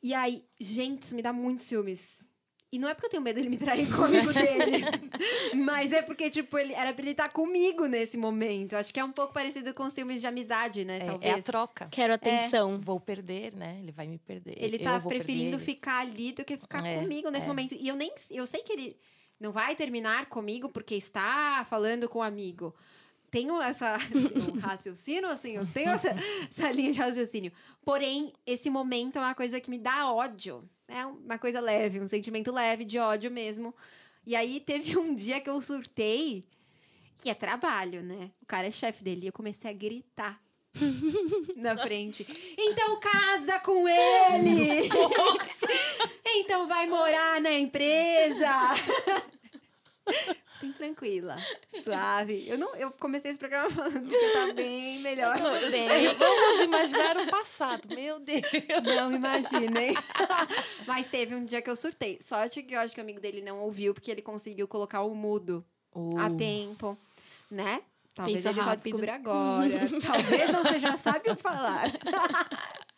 E aí, gente, isso me dá muito ciúmes. E não é porque eu tenho medo dele me trair com o amigo dele. mas é porque, tipo, ele, era pra ele estar comigo nesse momento. Acho que é um pouco parecido com os ciúmes de amizade, né? É, talvez. é a troca. Quero atenção. Vou perder, né? Ele vai me perder. Ele eu tá vou preferindo ele. ficar ali do que ficar É, comigo nesse é. momento. E eu nem eu sei que ele não vai terminar comigo porque está falando com o amigo. Tenho essa um raciocínio, assim, eu tenho essa, essa linha de raciocínio. Porém, esse momento é uma coisa que me dá ódio. É uma coisa leve, um sentimento leve de ódio mesmo. E aí teve um dia que eu surtei, que é trabalho, né? O cara é chefe dele, e eu comecei a gritar. na frente. Então casa com ele! então vai morar na empresa! Bem tranquila, suave. Eu, não, eu comecei esse programa falando que tá bem melhor. Não, Bem. Vamos imaginar o passado. Meu Deus. Não imaginem. Mas teve um dia que eu surtei. Sorte que eu acho que o amigo dele não ouviu, porque ele conseguiu colocar o mudo a Uh, tempo, né? Talvez Pensa ele só rápido. descubra agora. Talvez não você já sabe o falar.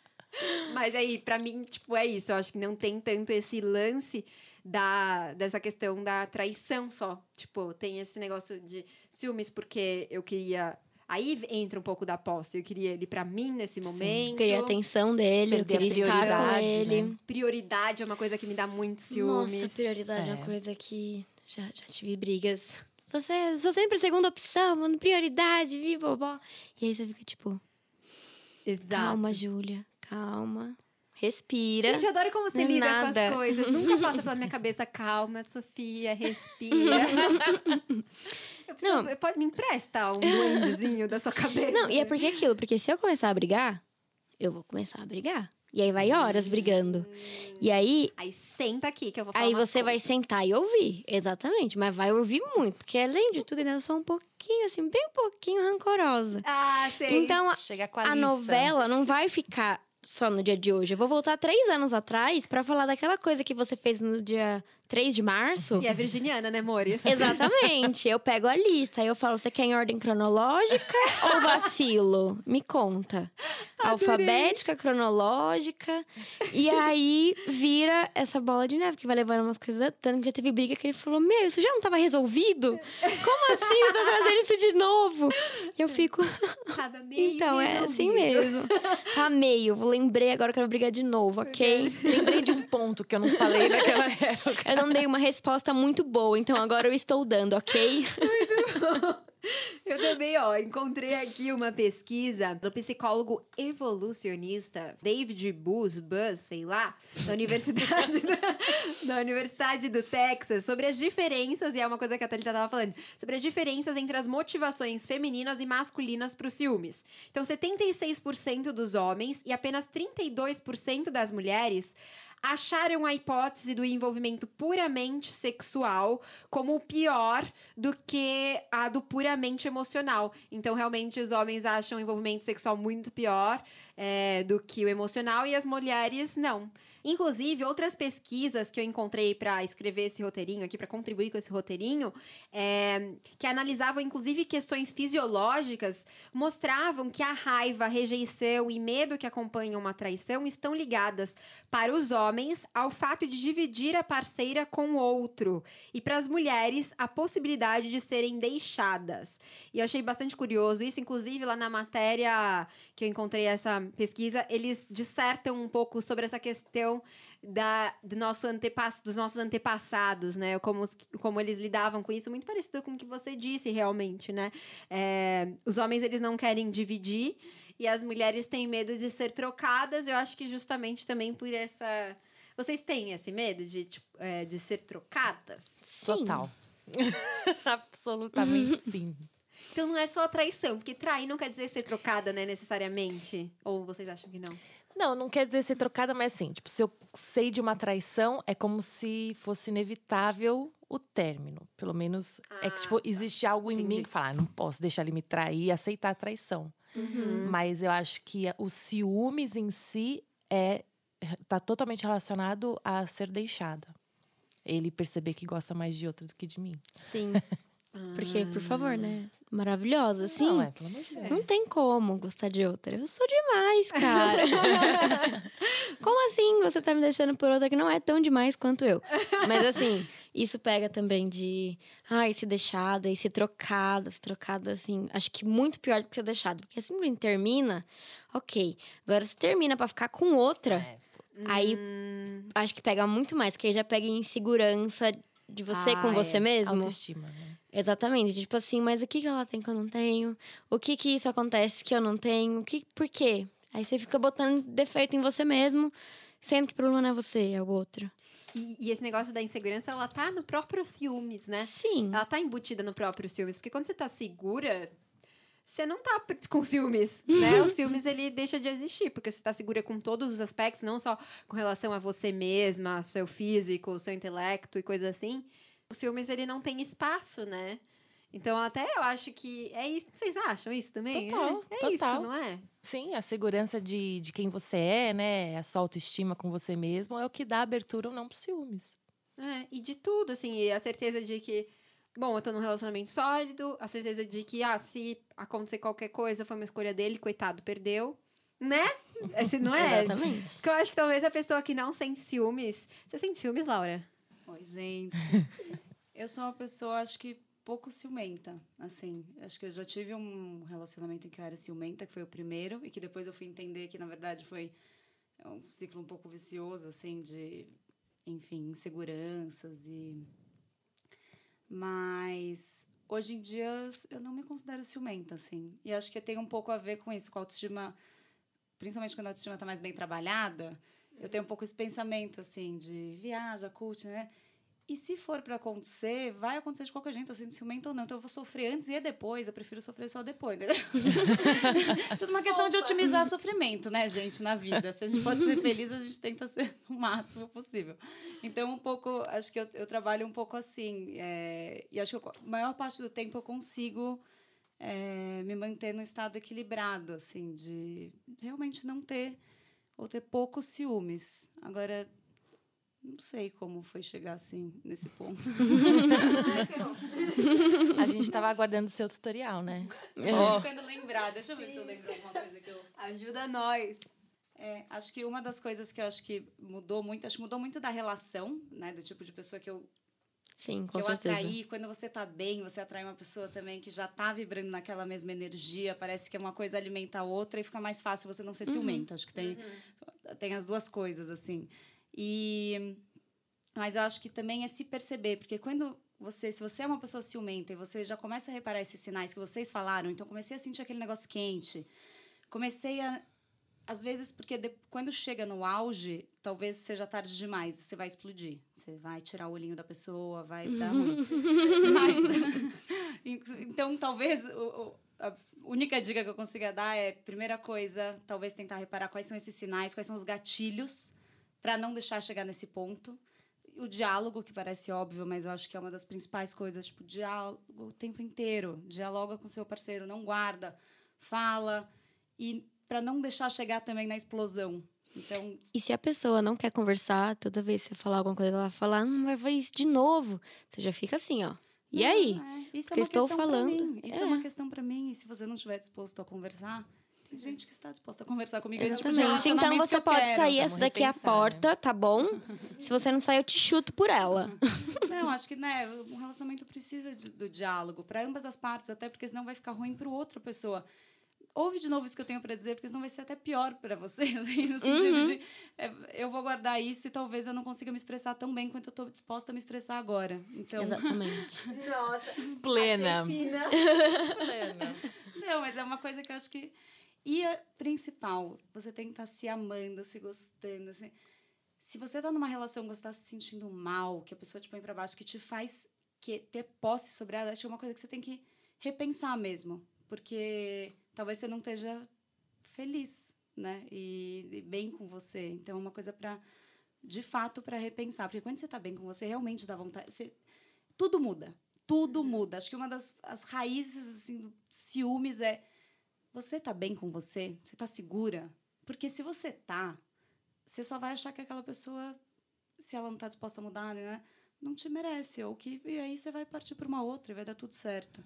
Mas aí, pra mim, tipo, é isso. Eu acho que não tem tanto esse lance da, dessa questão da traição só. Tipo, tem esse negócio de ciúmes porque eu queria... Aí entra um pouco da posse. Eu queria ele pra mim nesse momento. Eu queria a atenção dele, eu queria estar com prioridade, ele. né? Prioridade é uma coisa que me dá muito ciúmes. Nossa, prioridade é uma É. coisa que já, já tive brigas Você sou sempre segunda opção, prioridade, vivobó. E aí você fica tipo, Exato. calma, Júlia, calma. Respira. Gente, eu adoro como você é lida com nada. as coisas. Nunca passa pela minha cabeça, calma, Sofia, respira. eu preciso, Não. Pode me empresta um duendezinho da sua cabeça. Não, e é porque é aquilo, porque se eu começar a brigar, eu vou começar a brigar. E aí vai horas brigando. E aí, Aí senta aqui que eu vou falar aí você vai coisas. sentar e ouvir. Exatamente. Mas vai ouvir muito. Porque além de tudo, ainda sou um pouquinho, assim, bem pouquinho rancorosa. Ah, sei. Então, a- Chega com a, a novela não vai ficar só no dia de hoje. Eu vou voltar três anos atrás pra falar daquela coisa que você fez no dia 3 de março. E é virginiana, né, Mores? Exatamente. Eu pego a lista. Aí eu falo, você quer em ordem cronológica ou vacilo? Me conta. Alfabética, cronológica. E aí vira essa bola de neve que vai levando umas coisas tanto que já teve briga que ele falou: Meu, isso já não tava resolvido? Como assim? Você tá trazendo isso de novo? E eu fico. Cada meio Então, é assim mesmo. Tá meio. Lembrei, agora eu quero brigar de novo, ok? Lembrei de um ponto que eu não falei naquela época. Eu não dei uma resposta muito boa, então agora eu estou dando, ok? Eu também, ó, encontrei aqui uma pesquisa do psicólogo evolucionista David Buzz, sei lá, da Universidade, da Universidade do Texas, sobre as diferenças, e é uma coisa que a Thalita tava falando, sobre as diferenças entre as motivações femininas e masculinas para os ciúmes. Então, 76% dos homens e apenas 32% das mulheres acharam a hipótese do envolvimento puramente sexual como pior do que a do puramente emocional. Então, realmente, os homens acham o envolvimento sexual muito pior é, do que o emocional e as mulheres não. Inclusive, outras pesquisas que eu encontrei para escrever esse roteirinho aqui, para contribuir com esse roteirinho, é, que analisavam inclusive questões fisiológicas, mostravam que a raiva, a rejeição e medo que acompanham uma traição estão ligadas para os homens ao fato de dividir a parceira com outro e para as mulheres a possibilidade de serem deixadas. E eu achei bastante curioso isso, inclusive lá na matéria que eu encontrei essa pesquisa, eles dissertam um pouco sobre essa questão da, do nosso antepass, dos nossos antepassados, né? Como, os- como eles lidavam com isso, muito parecido com o que você disse, realmente, né? É, os homens, eles não querem dividir e as mulheres têm medo de ser trocadas. Eu acho que justamente também por essa... Vocês têm esse medo de, tipo, é, de ser trocadas? Sim. Total. Absolutamente sim. Então não é só a traição, porque trair não quer dizer ser trocada, né, necessariamente. Ou vocês acham que não? Não, não quer dizer ser trocada, mas assim, tipo, se eu sei de uma traição, é como se fosse inevitável o término. Pelo menos é que, Ah, tipo, tá. existe algo em mim Entendi. que fala, ah, não posso deixar ele me trair e aceitar a traição. Mas eu acho que a- o ciúmes em si é tá totalmente relacionado a ser deixada. Ele perceber que gosta mais de outra do que de mim. Sim. Porque, por favor, né? Maravilhosa, sim. Não, é, pelo amor de Deus. Não tem como gostar de outra. Eu sou demais, cara. como assim você tá me deixando por outra que não é tão demais quanto eu? Mas assim, isso pega também de ai, ser deixada e ser trocada, ser trocada assim. Acho que muito pior do que ser deixada. Porque simplesmente termina, ok. Agora, se termina pra ficar com outra, É, aí Hum, acho que pega muito mais, porque aí já pega insegurança de você Ah, com você é, mesmo. Autoestima, né? Exatamente. Tipo assim, mas o que, que ela tem que eu não tenho? O que que isso acontece que eu não tenho? O que, por quê? Aí você fica botando defeito em você mesmo, sendo que o problema não é você, é o outro. e, e esse negócio da insegurança, ela tá no próprio ciúmes, né? Sim. Ela tá embutida no próprio ciúmes. Porque quando você tá segura, você não tá com ciúmes, né? o ciúmes, ele deixa de existir. Porque você tá segura com todos os aspectos, não só com relação a você mesma, seu físico, seu intelecto e coisa assim. O ciúmes, ele não tem espaço, né? Então, até eu acho que é isso. Vocês acham isso também? Total, é, é total. isso, não é? Sim, a segurança de, de quem você é, né? A sua autoestima com você mesmo é o que dá abertura ou não pro ciúmes. É, e de tudo, assim, e a certeza de que, bom, eu tô num relacionamento sólido, a certeza de que, ah, se acontecer qualquer coisa, foi uma escolha dele, coitado, perdeu. Né? Esse não é? Exatamente. Porque eu acho que talvez a pessoa que não sente ciúmes. Você sente ciúmes, Laura? Oi, gente. eu sou uma pessoa, acho que pouco ciumenta, assim. Acho que eu já tive um relacionamento em que eu era ciumenta, que foi o primeiro, e que depois eu fui entender que, na verdade, foi um ciclo um pouco vicioso, assim, de, enfim, inseguranças e... Mas hoje em dia eu não me considero ciumenta, assim. E acho que tem um pouco a ver com isso, com a autoestima, principalmente quando a autoestima está mais bem trabalhada. Eu tenho um pouco esse pensamento, assim, de viaja, curte, né? E se for para acontecer, vai acontecer de qualquer jeito, eu sinto ciumento ou não. Então eu vou sofrer antes e depois. Eu prefiro sofrer só depois, entendeu? Tudo uma questão Opa. de otimizar sofrimento, né, gente, na vida. Se a gente pode ser feliz, a gente tenta ser o máximo possível. Então, um pouco, acho que eu, eu trabalho um pouco assim. É, e acho que a maior parte do tempo eu consigo é, me manter num estado equilibrado, assim, de realmente não ter ou ter poucos ciúmes. Agora, não sei como foi chegar assim, nesse ponto. a gente estava aguardando o seu tutorial, né? Oh. Tentando lembrar. Deixa eu ver Sim. se eu lembro alguma coisa que eu... Ajuda nós. É, acho que uma das coisas que eu acho que mudou muito, acho que mudou muito da relação, né? Do tipo de pessoa que eu Sim, com que certeza. eu atraí. Quando você tá bem, você atrai uma pessoa também que já tá vibrando naquela mesma energia. Parece que uma coisa alimenta a outra e fica mais fácil você não ser uhum. ciumenta. Acho que tem, uhum. tem as duas coisas, assim. E mas eu acho que também é se perceber, porque quando você, se você é uma pessoa ciumenta e você já começa a reparar esses sinais que vocês falaram, então comecei a sentir aquele negócio quente. Comecei a às vezes porque de, quando chega no auge, talvez seja tarde demais, você vai explodir. Você vai tirar o olhinho da pessoa, vai dar ruim. Mas, então, talvez o, a única dica que eu consiga dar é, primeira coisa, talvez tentar reparar quais são esses sinais, quais são os gatilhos para não deixar chegar nesse ponto. O diálogo, que parece óbvio, mas eu acho que é uma das principais coisas, tipo, diálogo o tempo inteiro. Dialoga com seu parceiro, não guarda, fala. E para não deixar chegar também na explosão. Então... E se a pessoa não quer conversar, toda vez que você falar alguma coisa, ela falar, hum, vai fazer isso de novo. Você já fica assim, ó. E não, aí? É. Isso é que eu estou falando. Isso é. é uma questão para mim. E se você não estiver disposto a conversar, tem gente que está disposta a conversar comigo. Exatamente. Tipo então você pode quero. sair, essa daqui é a porta, né? tá bom? Se você não sair, eu te chuto por ela. Não, acho que né, um relacionamento precisa de, do diálogo para ambas as partes, até porque senão vai ficar ruim para outra pessoa ouve de novo isso que eu tenho para dizer, porque senão vai ser até pior para você, assim, no sentido uhum. de é, eu vou guardar isso e talvez eu não consiga me expressar tão bem quanto eu estou disposta a me expressar agora. Então... Exatamente. Nossa. Plena. Plena. Não, mas é uma coisa que eu acho que e a principal, você tem que estar tá se amando, se gostando. Assim. Se você está numa relação que você está se sentindo mal, que a pessoa te põe para baixo, que te faz que, ter posse sobre ela, acho que é uma coisa que você tem que repensar mesmo. Porque talvez você não esteja feliz, né? E, e bem com você. Então, é uma coisa para, de fato, para repensar. Porque quando você está bem com você, realmente dá vontade. Você, tudo muda. Tudo muda. Acho que uma das as raízes assim, do ciúmes é você tá bem com você? Você tá segura? Porque se você tá, você só vai achar que aquela pessoa, se ela não tá disposta a mudar, né? Não te merece. Ou que, e aí você vai partir para uma outra e vai dar tudo certo.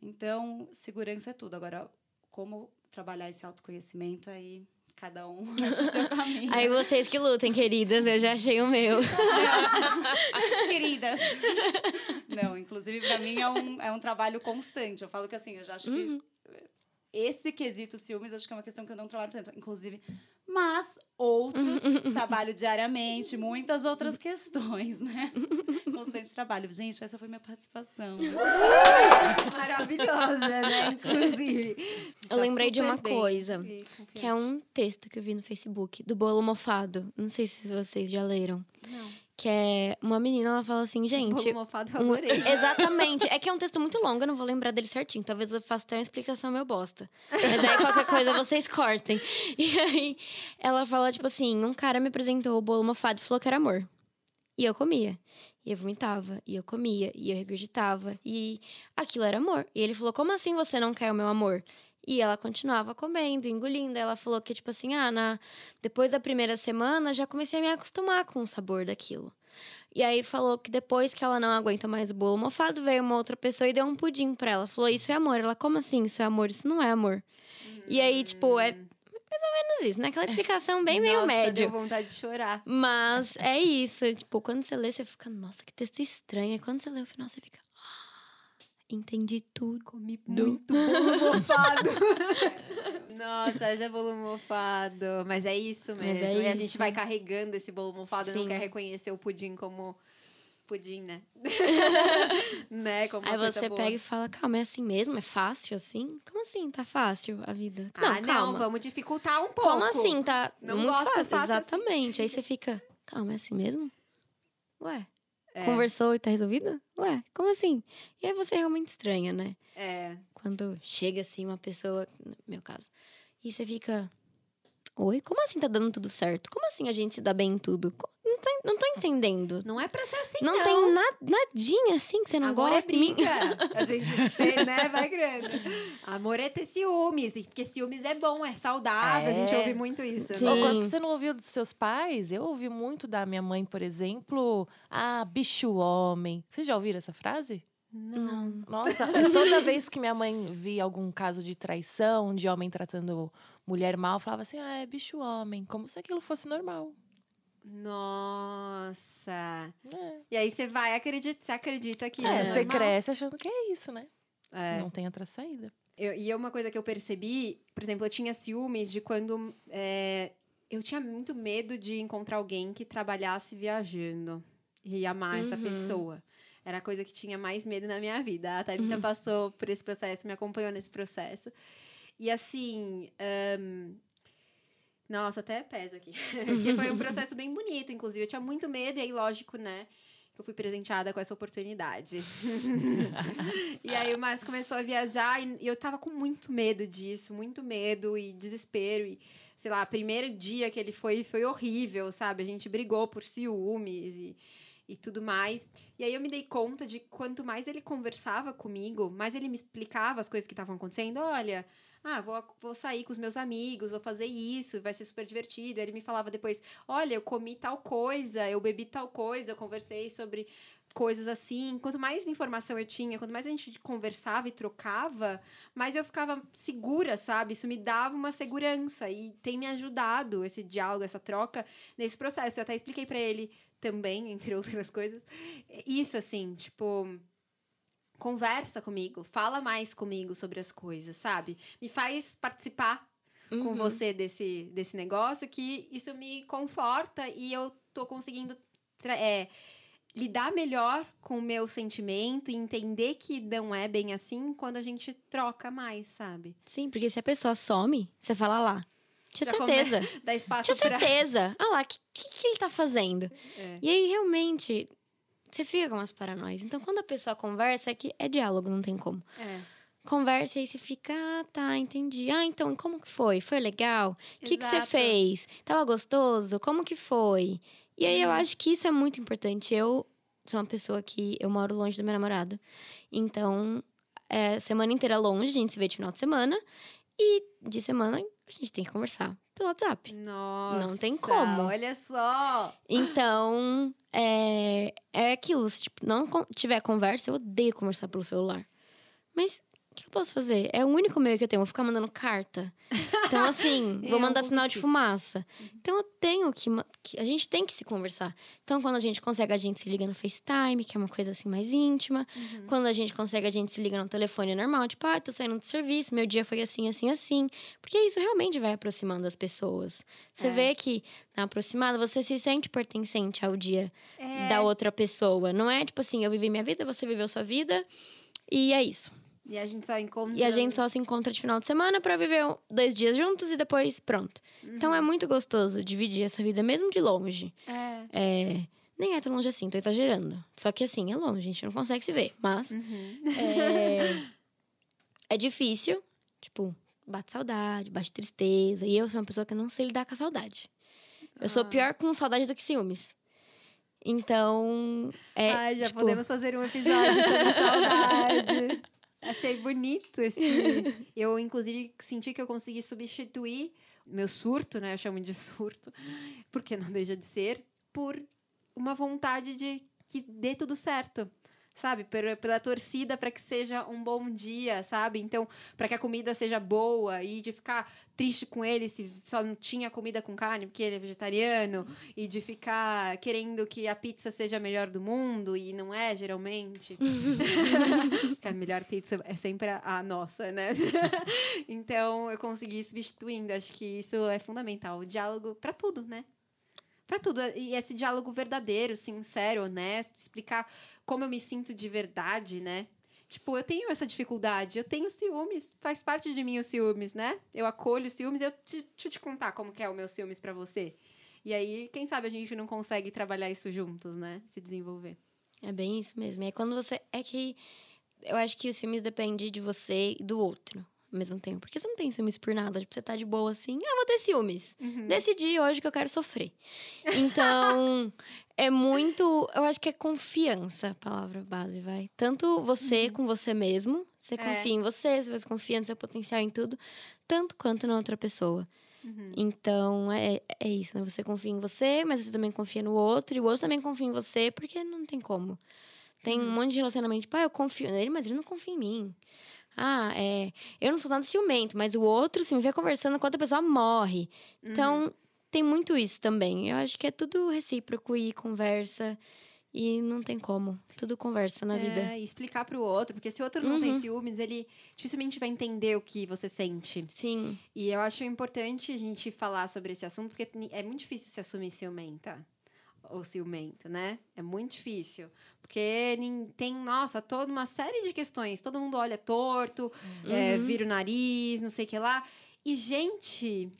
Então, segurança é tudo. Agora, como trabalhar esse autoconhecimento aí cada um acha o seu caminho. Aí vocês que lutem, queridas, eu já achei o meu. queridas. Não, inclusive para mim é um, é um trabalho constante. Eu falo que assim, eu já acho uhum. que esse quesito ciúmes, acho que é uma questão que eu não trabalho tanto. Inclusive, mas outros trabalho diariamente, muitas outras questões, né? Constante trabalho. Gente, essa foi minha participação. Maravilhosa, né? Inclusive. Eu tá lembrei de uma coisa, que é um texto que eu vi no Facebook, do Bolo Mofado. Não sei se vocês já leram. Não. Que é uma menina, ela fala assim, gente. Bolo mofado, eu adorei. Um, exatamente. É que é um texto muito longo, eu não vou lembrar dele certinho. Talvez eu faça até uma explicação meu bosta. Mas aí qualquer coisa vocês cortem. E aí ela fala, tipo assim: um cara me apresentou o bolo mofado e falou que era amor. E eu comia. E eu vomitava. E eu comia. E eu regurgitava. E aquilo era amor. E ele falou: Como assim você não quer o meu amor? E ela continuava comendo, engolindo. Ela falou que, tipo assim, ah, na... depois da primeira semana já comecei a me acostumar com o sabor daquilo. E aí falou que depois que ela não aguenta mais o bolo mofado, veio uma outra pessoa e deu um pudim pra ela. Falou, isso é amor. Ela, como assim? Isso é amor? Isso não é amor. Hum. E aí, tipo, é mais ou menos isso, né? Aquela explicação bem meio nossa, médio. Deu vontade de chorar. Mas é isso. Tipo, quando você lê, você fica, nossa, que texto estranho. E quando você lê o final, você fica, Entendi tudo. Comi muito bolo mofado. Nossa, já bolo mofado. Mas é isso mesmo. Mas é isso. E a gente vai carregando esse bolo mofado Sim. e não quer reconhecer o pudim como pudim, né? né? Como Aí você boa. pega e fala, calma, é assim mesmo? É fácil assim? Como assim? Tá fácil a vida? ah, não, calma. vamos dificultar um pouco. Como assim? Tá Não muito gosto, fácil. assim. Exatamente. Aí você fica, calma, é assim mesmo? Ué, É, conversou e tá resolvido? Ué, como assim? E aí você realmente estranha, né? É. Quando chega assim uma pessoa, no meu caso, e você fica, oi, como assim tá dando tudo certo? Como assim a gente se dá bem em tudo? Co- Não tô, não tô entendendo. Não é pra ser assim, Não, não. tem na, nadinha assim que você não Amor gosta é de mim. A gente tem, né? Vai grande. Amor é ter ciúmes. e- Porque ciúmes é bom, é saudável. A gente É. ouve muito isso. Né? Ou quando você não ouviu dos seus pais, eu ouvi muito da minha mãe, por exemplo, ah, bicho homem. Vocês já ouviram essa frase? Não. Nossa, toda vez que minha mãe via algum caso de traição, de homem tratando mulher mal, falava assim: ah, é bicho homem, como se aquilo fosse normal. Nossa. É, E aí você vai, acredita, você acredita que É, é você normal. cresce achando que é isso, né? É. Não tem outra saída. Eu- e é uma coisa que eu percebi, por exemplo, eu tinha ciúmes de quando é, eu tinha muito medo de encontrar alguém que trabalhasse viajando e amar essa Uhum. pessoa. Era a coisa que tinha mais medo na minha vida. A Thalita Uhum. passou por esse processo, me acompanhou nesse processo. E assim. ahn, Nossa, até pesa aqui. Porque foi um processo bem bonito, inclusive. Eu tinha muito medo, e aí, lógico, né? Que eu fui presenteada com essa oportunidade. e aí o Márcio começou a viajar e, e eu tava com muito medo disso, muito medo e desespero. E, sei lá, primeiro dia que ele foi, foi horrível, sabe? A gente brigou por ciúmes e, e tudo mais. E aí eu me dei conta de quanto mais ele conversava comigo, mais ele me explicava as coisas que estavam acontecendo. Olha, ah, vou, vou sair com os meus amigos, vou fazer isso, vai ser super divertido. Ele me falava depois: olha, eu comi tal coisa, eu bebi tal coisa, eu conversei sobre coisas assim. Quanto mais informação eu tinha, quanto mais a gente conversava e trocava, mais eu ficava segura, sabe? Isso me dava uma segurança e tem me ajudado esse diálogo, essa troca nesse processo. Eu até expliquei pra ele também, entre outras coisas, isso assim, tipo, conversa comigo, fala mais comigo sobre as coisas, sabe? Me faz participar com Uhum. você desse, desse negócio, que isso me conforta e eu tô conseguindo é, lidar melhor com o meu sentimento e entender que não é bem assim quando a gente troca mais, sabe? Sim, porque se a pessoa some, você fala lá. Tinha certeza. Dá espaço Tinha pra... certeza. Ah lá, o que, que, que ele tá fazendo? É. E aí, realmente, você fica com umas paranoias. Então, quando a pessoa conversa, é que é diálogo, não tem como. É. Conversa e aí você fica, ah, tá, entendi. Ah, então, como que foi? Foi legal? O que, que você fez? Tava gostoso? Como que foi? E aí, eu acho que isso é muito importante. Eu sou uma pessoa que... Eu moro longe do meu namorado. Então, é semana inteira longe, a gente se vê de final de semana. E de semana, a gente tem que conversar pelo WhatsApp. Nossa, Não tem como. Olha só. Então, é, é aquilo. Se tipo, não tiver conversa, eu odeio conversar pelo celular. Mas que eu posso fazer? É o único meio que eu tenho. Vou ficar mandando carta. Então, assim, É vou mandar pouco sinal de difícil. fumaça. Então, eu tenho que, que- A gente tem que se conversar. Então, quando a gente consegue, a gente se liga no FaceTime, que é uma coisa assim mais íntima. Uhum. Quando a gente consegue, a gente se liga no telefone normal. Tipo, ah, tô saindo do serviço, meu dia foi assim, assim, assim. Porque isso realmente vai aproximando as pessoas. Você É. vê que na aproximada você se sente pertencente ao dia É. da outra pessoa. Não é tipo assim, eu vivi minha vida, você viveu sua vida. E é isso. E a gente só encontra. E a gente só se encontra de final de semana pra viver dois dias juntos e depois pronto. Então é muito gostoso dividir essa vida, mesmo de longe. É. É, nem é tão longe assim, tô exagerando. Só que assim, é longe, a gente não consegue se ver. Mas Uhum. é, é difícil. Tipo, bate saudade, bate tristeza. E eu sou uma pessoa que não sei lidar com a saudade. Eu sou Ah. pior com saudade do que ciúmes. Então, é, Ai, já tipo, podemos fazer um episódio sobre saudade. Achei bonito esse. Eu, inclusive, senti que eu consegui substituir meu surto, né? Eu chamo de surto, porque não deixa de ser, por uma vontade de que dê tudo certo. Sabe, pela, pela torcida para que seja um bom dia, sabe? Então, para que a comida seja boa e de ficar triste com ele se só não tinha comida com carne porque ele é vegetariano e de ficar querendo que a pizza seja a melhor do mundo e não é geralmente. a melhor pizza é sempre a, nossa, né? então eu consegui substituindo. Acho que isso é fundamental. O diálogo para tudo, né? Pra tudo. E esse diálogo verdadeiro, sincero, honesto, explicar como eu me sinto de verdade, né? Tipo, eu tenho essa dificuldade, eu tenho ciúmes, faz parte de mim os ciúmes, né? Eu acolho os ciúmes, eu te, deixa eu te contar como que é o meu ciúmes pra você. E aí, quem sabe a gente não consegue trabalhar isso juntos, né? Se desenvolver. É bem isso mesmo. É quando você. É que eu acho que os filmes dependem de você e do outro ao mesmo tempo. Porque você não tem ciúmes por nada. Tipo, você tá de boa assim, ah, vou ter ciúmes. Decidi hoje que eu quero sofrer. Então, é muito. Eu acho que é confiança a palavra base, vai. Tanto você com você mesmo, você É. confia em você, você confia no seu potencial em tudo, tanto quanto na outra pessoa. Uhum. Então, é, é isso, né? Você confia em você, mas você também confia no outro, e o outro também confia em você, porque não tem como. Tem um monte de relacionamento, tipo, ah, eu confio nele, mas ele não confia em mim. Ah, é. Eu não sou nada ciumento, mas o outro, se me vê conversando com outra pessoa, morre. Então, tem muito isso também. Eu acho que é tudo recíproco e conversa. E não tem como. Tudo conversa na vida. É, e explicar pro outro, porque se o outro não tem Uhum. ciúmes, ele dificilmente vai entender o que você sente. Sim. E eu acho importante a gente falar sobre esse assunto, porque é muito difícil se assumir ciumenta. Ou ciumento, né? É muito difícil. Porque tem, nossa, toda uma série de questões. Todo mundo olha torto, é, Uhum. vira o nariz, não sei o que lá. E, gente,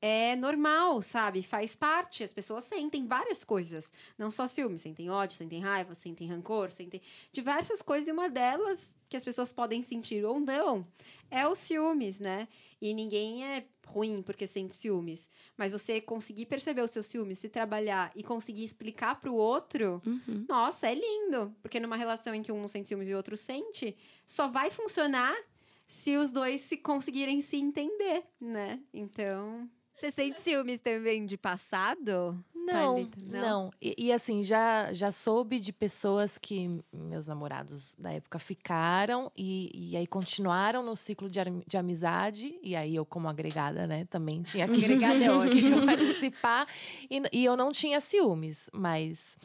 é normal, sabe? Faz parte. As pessoas sentem várias coisas. Não só ciúme, sentem ódio, sentem raiva, sentem rancor, sentem diversas coisas. E uma delas que as pessoas podem sentir ou não é os ciúmes, né? E ninguém é ruim porque sente ciúmes. Mas você conseguir perceber os seus ciúmes, se trabalhar e conseguir explicar pro outro, Uhum. nossa, é lindo. Porque numa relação em que um não sente ciúmes e o outro sente, só vai funcionar se os dois se conseguirem se entender, né? Então. Você sente ciúmes também de passado? Não, Thalita? não. E, e, assim, já, já soube de pessoas que meus namorados da época ficaram e, e aí continuaram no ciclo de, de amizade. E aí eu, como agregada, né, também tinha que Agregada é ótimo. participar. E, e eu não tinha ciúmes, mas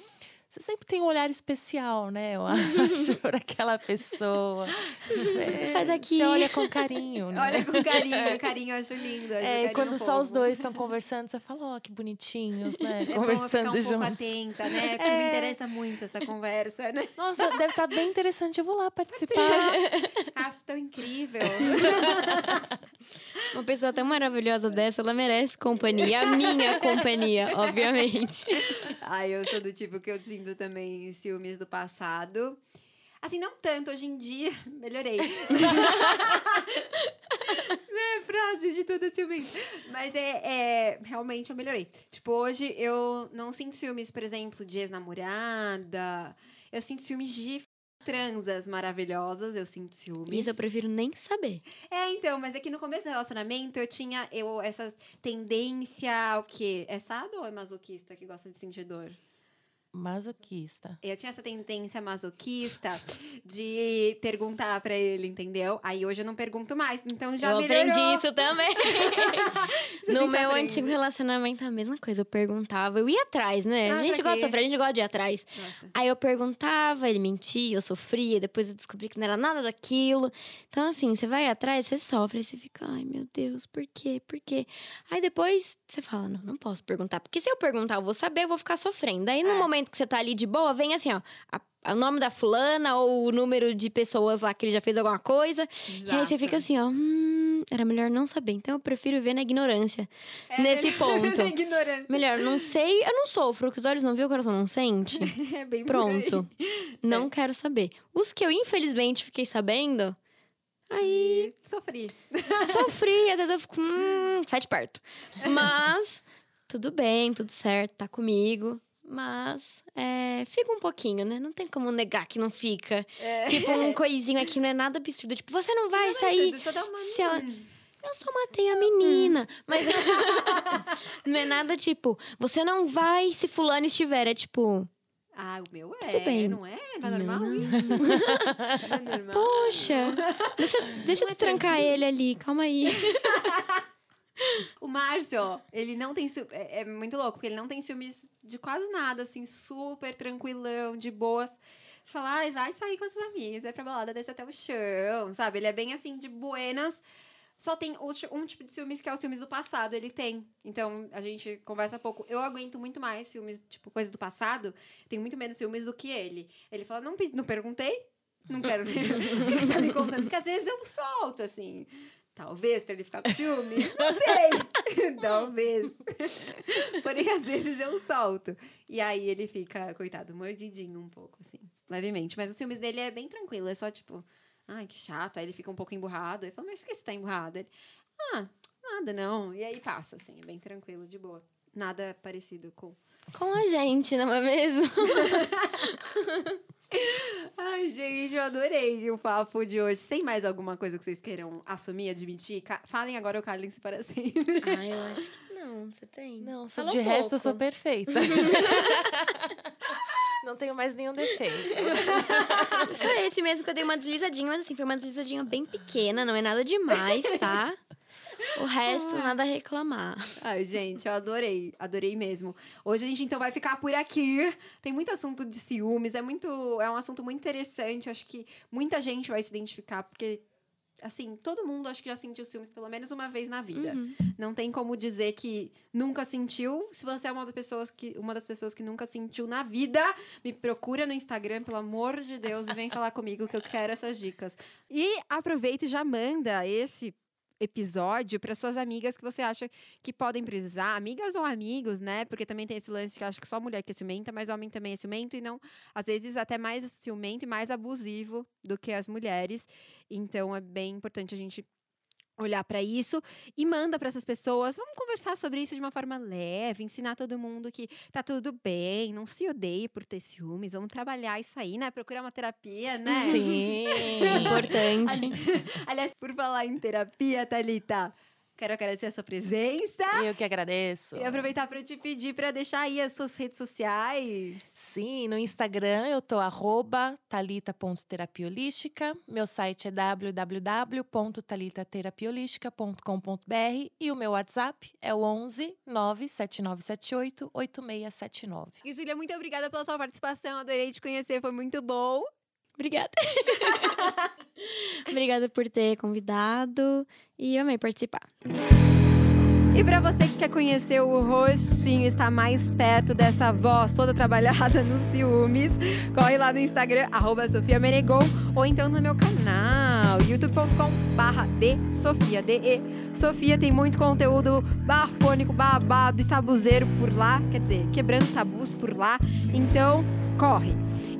você sempre tem um olhar especial, né? Eu acho, por aquela pessoa. Você, Sai daqui. Você olha com carinho, né? Olha com carinho, carinho eu acho lindo. eu acho É, e quando só os povo. dois estão conversando, você fala, ó, que bonitinhos, né? É bom ficar Conversando um pouco juntos. atenta, né? Porque me interessa muito essa conversa, né? Nossa, deve estar bem interessante. Eu vou lá participar. Acho tão incrível. Uma pessoa tão maravilhosa dessa, ela merece companhia. A minha companhia, obviamente. Ai, eu sou do tipo que eu sinto também ciúmes do passado. Assim, não tanto hoje em dia. Melhorei. né, frase de toda ciúmes. Mas é, é. Realmente eu melhorei. Tipo, hoje eu não sinto ciúmes, por exemplo, de ex-namorada. Eu sinto ciúmes de transas maravilhosas. Eu sinto ciúmes. Isso eu prefiro nem saber. É, então, mas é que no começo do relacionamento eu tinha eu, essa tendência ao quê? É sado ou é masoquista que gosta de sentir dor? Masoquista. Eu tinha essa tendência masoquista de perguntar pra ele, entendeu? Aí hoje eu não pergunto mais, então já eu melhorou. aprendi isso também. No meu aprende. antigo relacionamento, a mesma coisa. Eu perguntava, eu ia atrás, né? Ah, a gente gosta de sofrer, a gente gosta de ir atrás. Nossa. Aí eu perguntava, ele mentia, eu sofria, depois eu descobri que não era nada daquilo. Então, assim, você vai atrás, você sofre, você fica, ai meu Deus, por quê? Por quê? Aí depois você fala, não, não posso perguntar. Porque se eu perguntar, eu vou saber, eu vou ficar sofrendo. Aí no É. momento que você tá ali de boa, vem assim, ó, a- o nome da fulana ou o número de pessoas lá que ele já fez alguma coisa. E aí você Exato. fica assim, ó, hum, era melhor não saber. Então eu prefiro ver na ignorância. É nesse melhor- ponto. na ignorância. Melhor, não sei, eu não sofro. Que os olhos não vê, o coração não sente. É bem. Pronto. Não quero saber. Os que eu, infelizmente, fiquei sabendo, aí sofri. sofri. Às vezes eu fico, hum, sai de perto. Mas, tudo bem, tudo certo, tá comigo. Mas, é, fica um pouquinho, né? Não tem como negar que não fica. É. Tipo, um coisinho aqui não é nada absurdo. Tipo, você não vai sair. Só dá uma... se ela- Eu só matei a menina. Mas não é nada tipo, você não vai se fulano estiver. É tipo, Ah, o meu é. Tudo bem. Não é? Não é Não, normal não. isso? Não é normal. poxa, deixa, deixa Não é eu trancar tranquilo. ele ali, calma aí. O Márcio, ele não tem. É, é muito louco, porque ele não tem ciúmes de quase nada, assim, super tranquilão, de boas. Fala, ai, vai sair com as amigas, vai pra balada, desce até o chão, sabe? Ele é bem assim, de buenas, Só tem um tipo de ciúmes que é o ciúmes do passado, ele tem. Então, a gente conversa pouco. Eu aguento muito mais ciúmes, tipo, coisas do passado. Tenho muito menos ciúmes do que ele. Ele fala, não, não perguntei, não quero ver. o que você tá me contando? Porque às vezes eu solto, assim. Talvez para ele ficar com ciúme. Não sei. Talvez. Porém, às vezes eu solto. E aí ele fica, coitado, mordidinho um pouco, assim, levemente. Mas os ciúmes dele é bem tranquilo. É só tipo, ai, que chato. Aí ele fica um pouco emburrado. Ele fala, mas por que você tá emburrado? Ele, ah, nada não. E aí passa, assim, é bem tranquilo, de boa. Nada parecido com. Com a gente, não é mesmo? Ai, gente, eu adorei o papo de hoje. Tem mais alguma coisa que vocês queiram assumir, admitir? Ca falem agora ou calem-se para sempre. Ah, eu acho que não. Você tem? Não, sou, de um resto pouco. eu sou perfeita. Não tenho mais nenhum defeito. Só esse mesmo que eu dei uma deslizadinha, mas assim, foi uma deslizadinha bem pequena, não é nada demais, tá? O resto, nada a reclamar. Ai, gente, eu adorei. Adorei mesmo. Hoje a gente então vai ficar por aqui. Tem muito assunto de ciúmes, é muito. É um assunto muito interessante. Acho que muita gente vai se identificar, porque assim, todo mundo acho que já sentiu ciúmes pelo menos uma vez na vida. Uhum. Não tem como dizer que nunca sentiu. Se você é uma das pessoas que uma das pessoas que nunca sentiu na vida, me procura no Instagram, pelo amor de Deus, e vem falar comigo que eu quero essas dicas. E aproveita e já manda esse episódio para suas amigas que você acha que podem precisar, amigas ou amigos, né? Porque também tem esse lance que eu acho que só mulher que é ciumenta, mas homem também é ciumento e não, às vezes até mais ciumento e mais abusivo do que as mulheres. Então é bem importante a gente olhar para isso e manda para essas pessoas. Vamos conversar sobre isso de uma forma leve, ensinar todo mundo que tá tudo bem, não se odeie por ter ciúmes, vamos trabalhar isso aí, né? Procurar uma terapia, né? Sim, importante. Aliás, por falar em terapia, Thalita, Quero agradecer a sua presença. Eu que agradeço. E aproveitar para te pedir para deixar aí as suas redes sociais. Sim, no Instagram eu tô arroba talita.terapiolística. Meu site é www.talitaterapiolística.com.br e o meu WhatsApp é o 11 97978 8679. Isília, muito obrigada pela sua participação. Adorei te conhecer, foi muito bom. Obrigada. Obrigada por ter convidado e amei participar. E para você que quer conhecer o rostinho, estar mais perto dessa voz toda trabalhada nos ciúmes, corre lá no Instagram, arroba Sofia ou então no meu canal, youtube.com barra de Sofia, D-E. Sofia tem muito conteúdo bafônico, babado e tabuzeiro por lá, quer dizer, quebrando tabus por lá, então corre.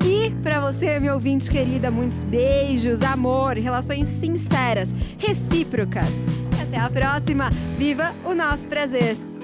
E para você, meu ouvinte querida, muitos beijos, amor, relações sinceras, recíprocas. Até a próxima. Viva o nosso prazer!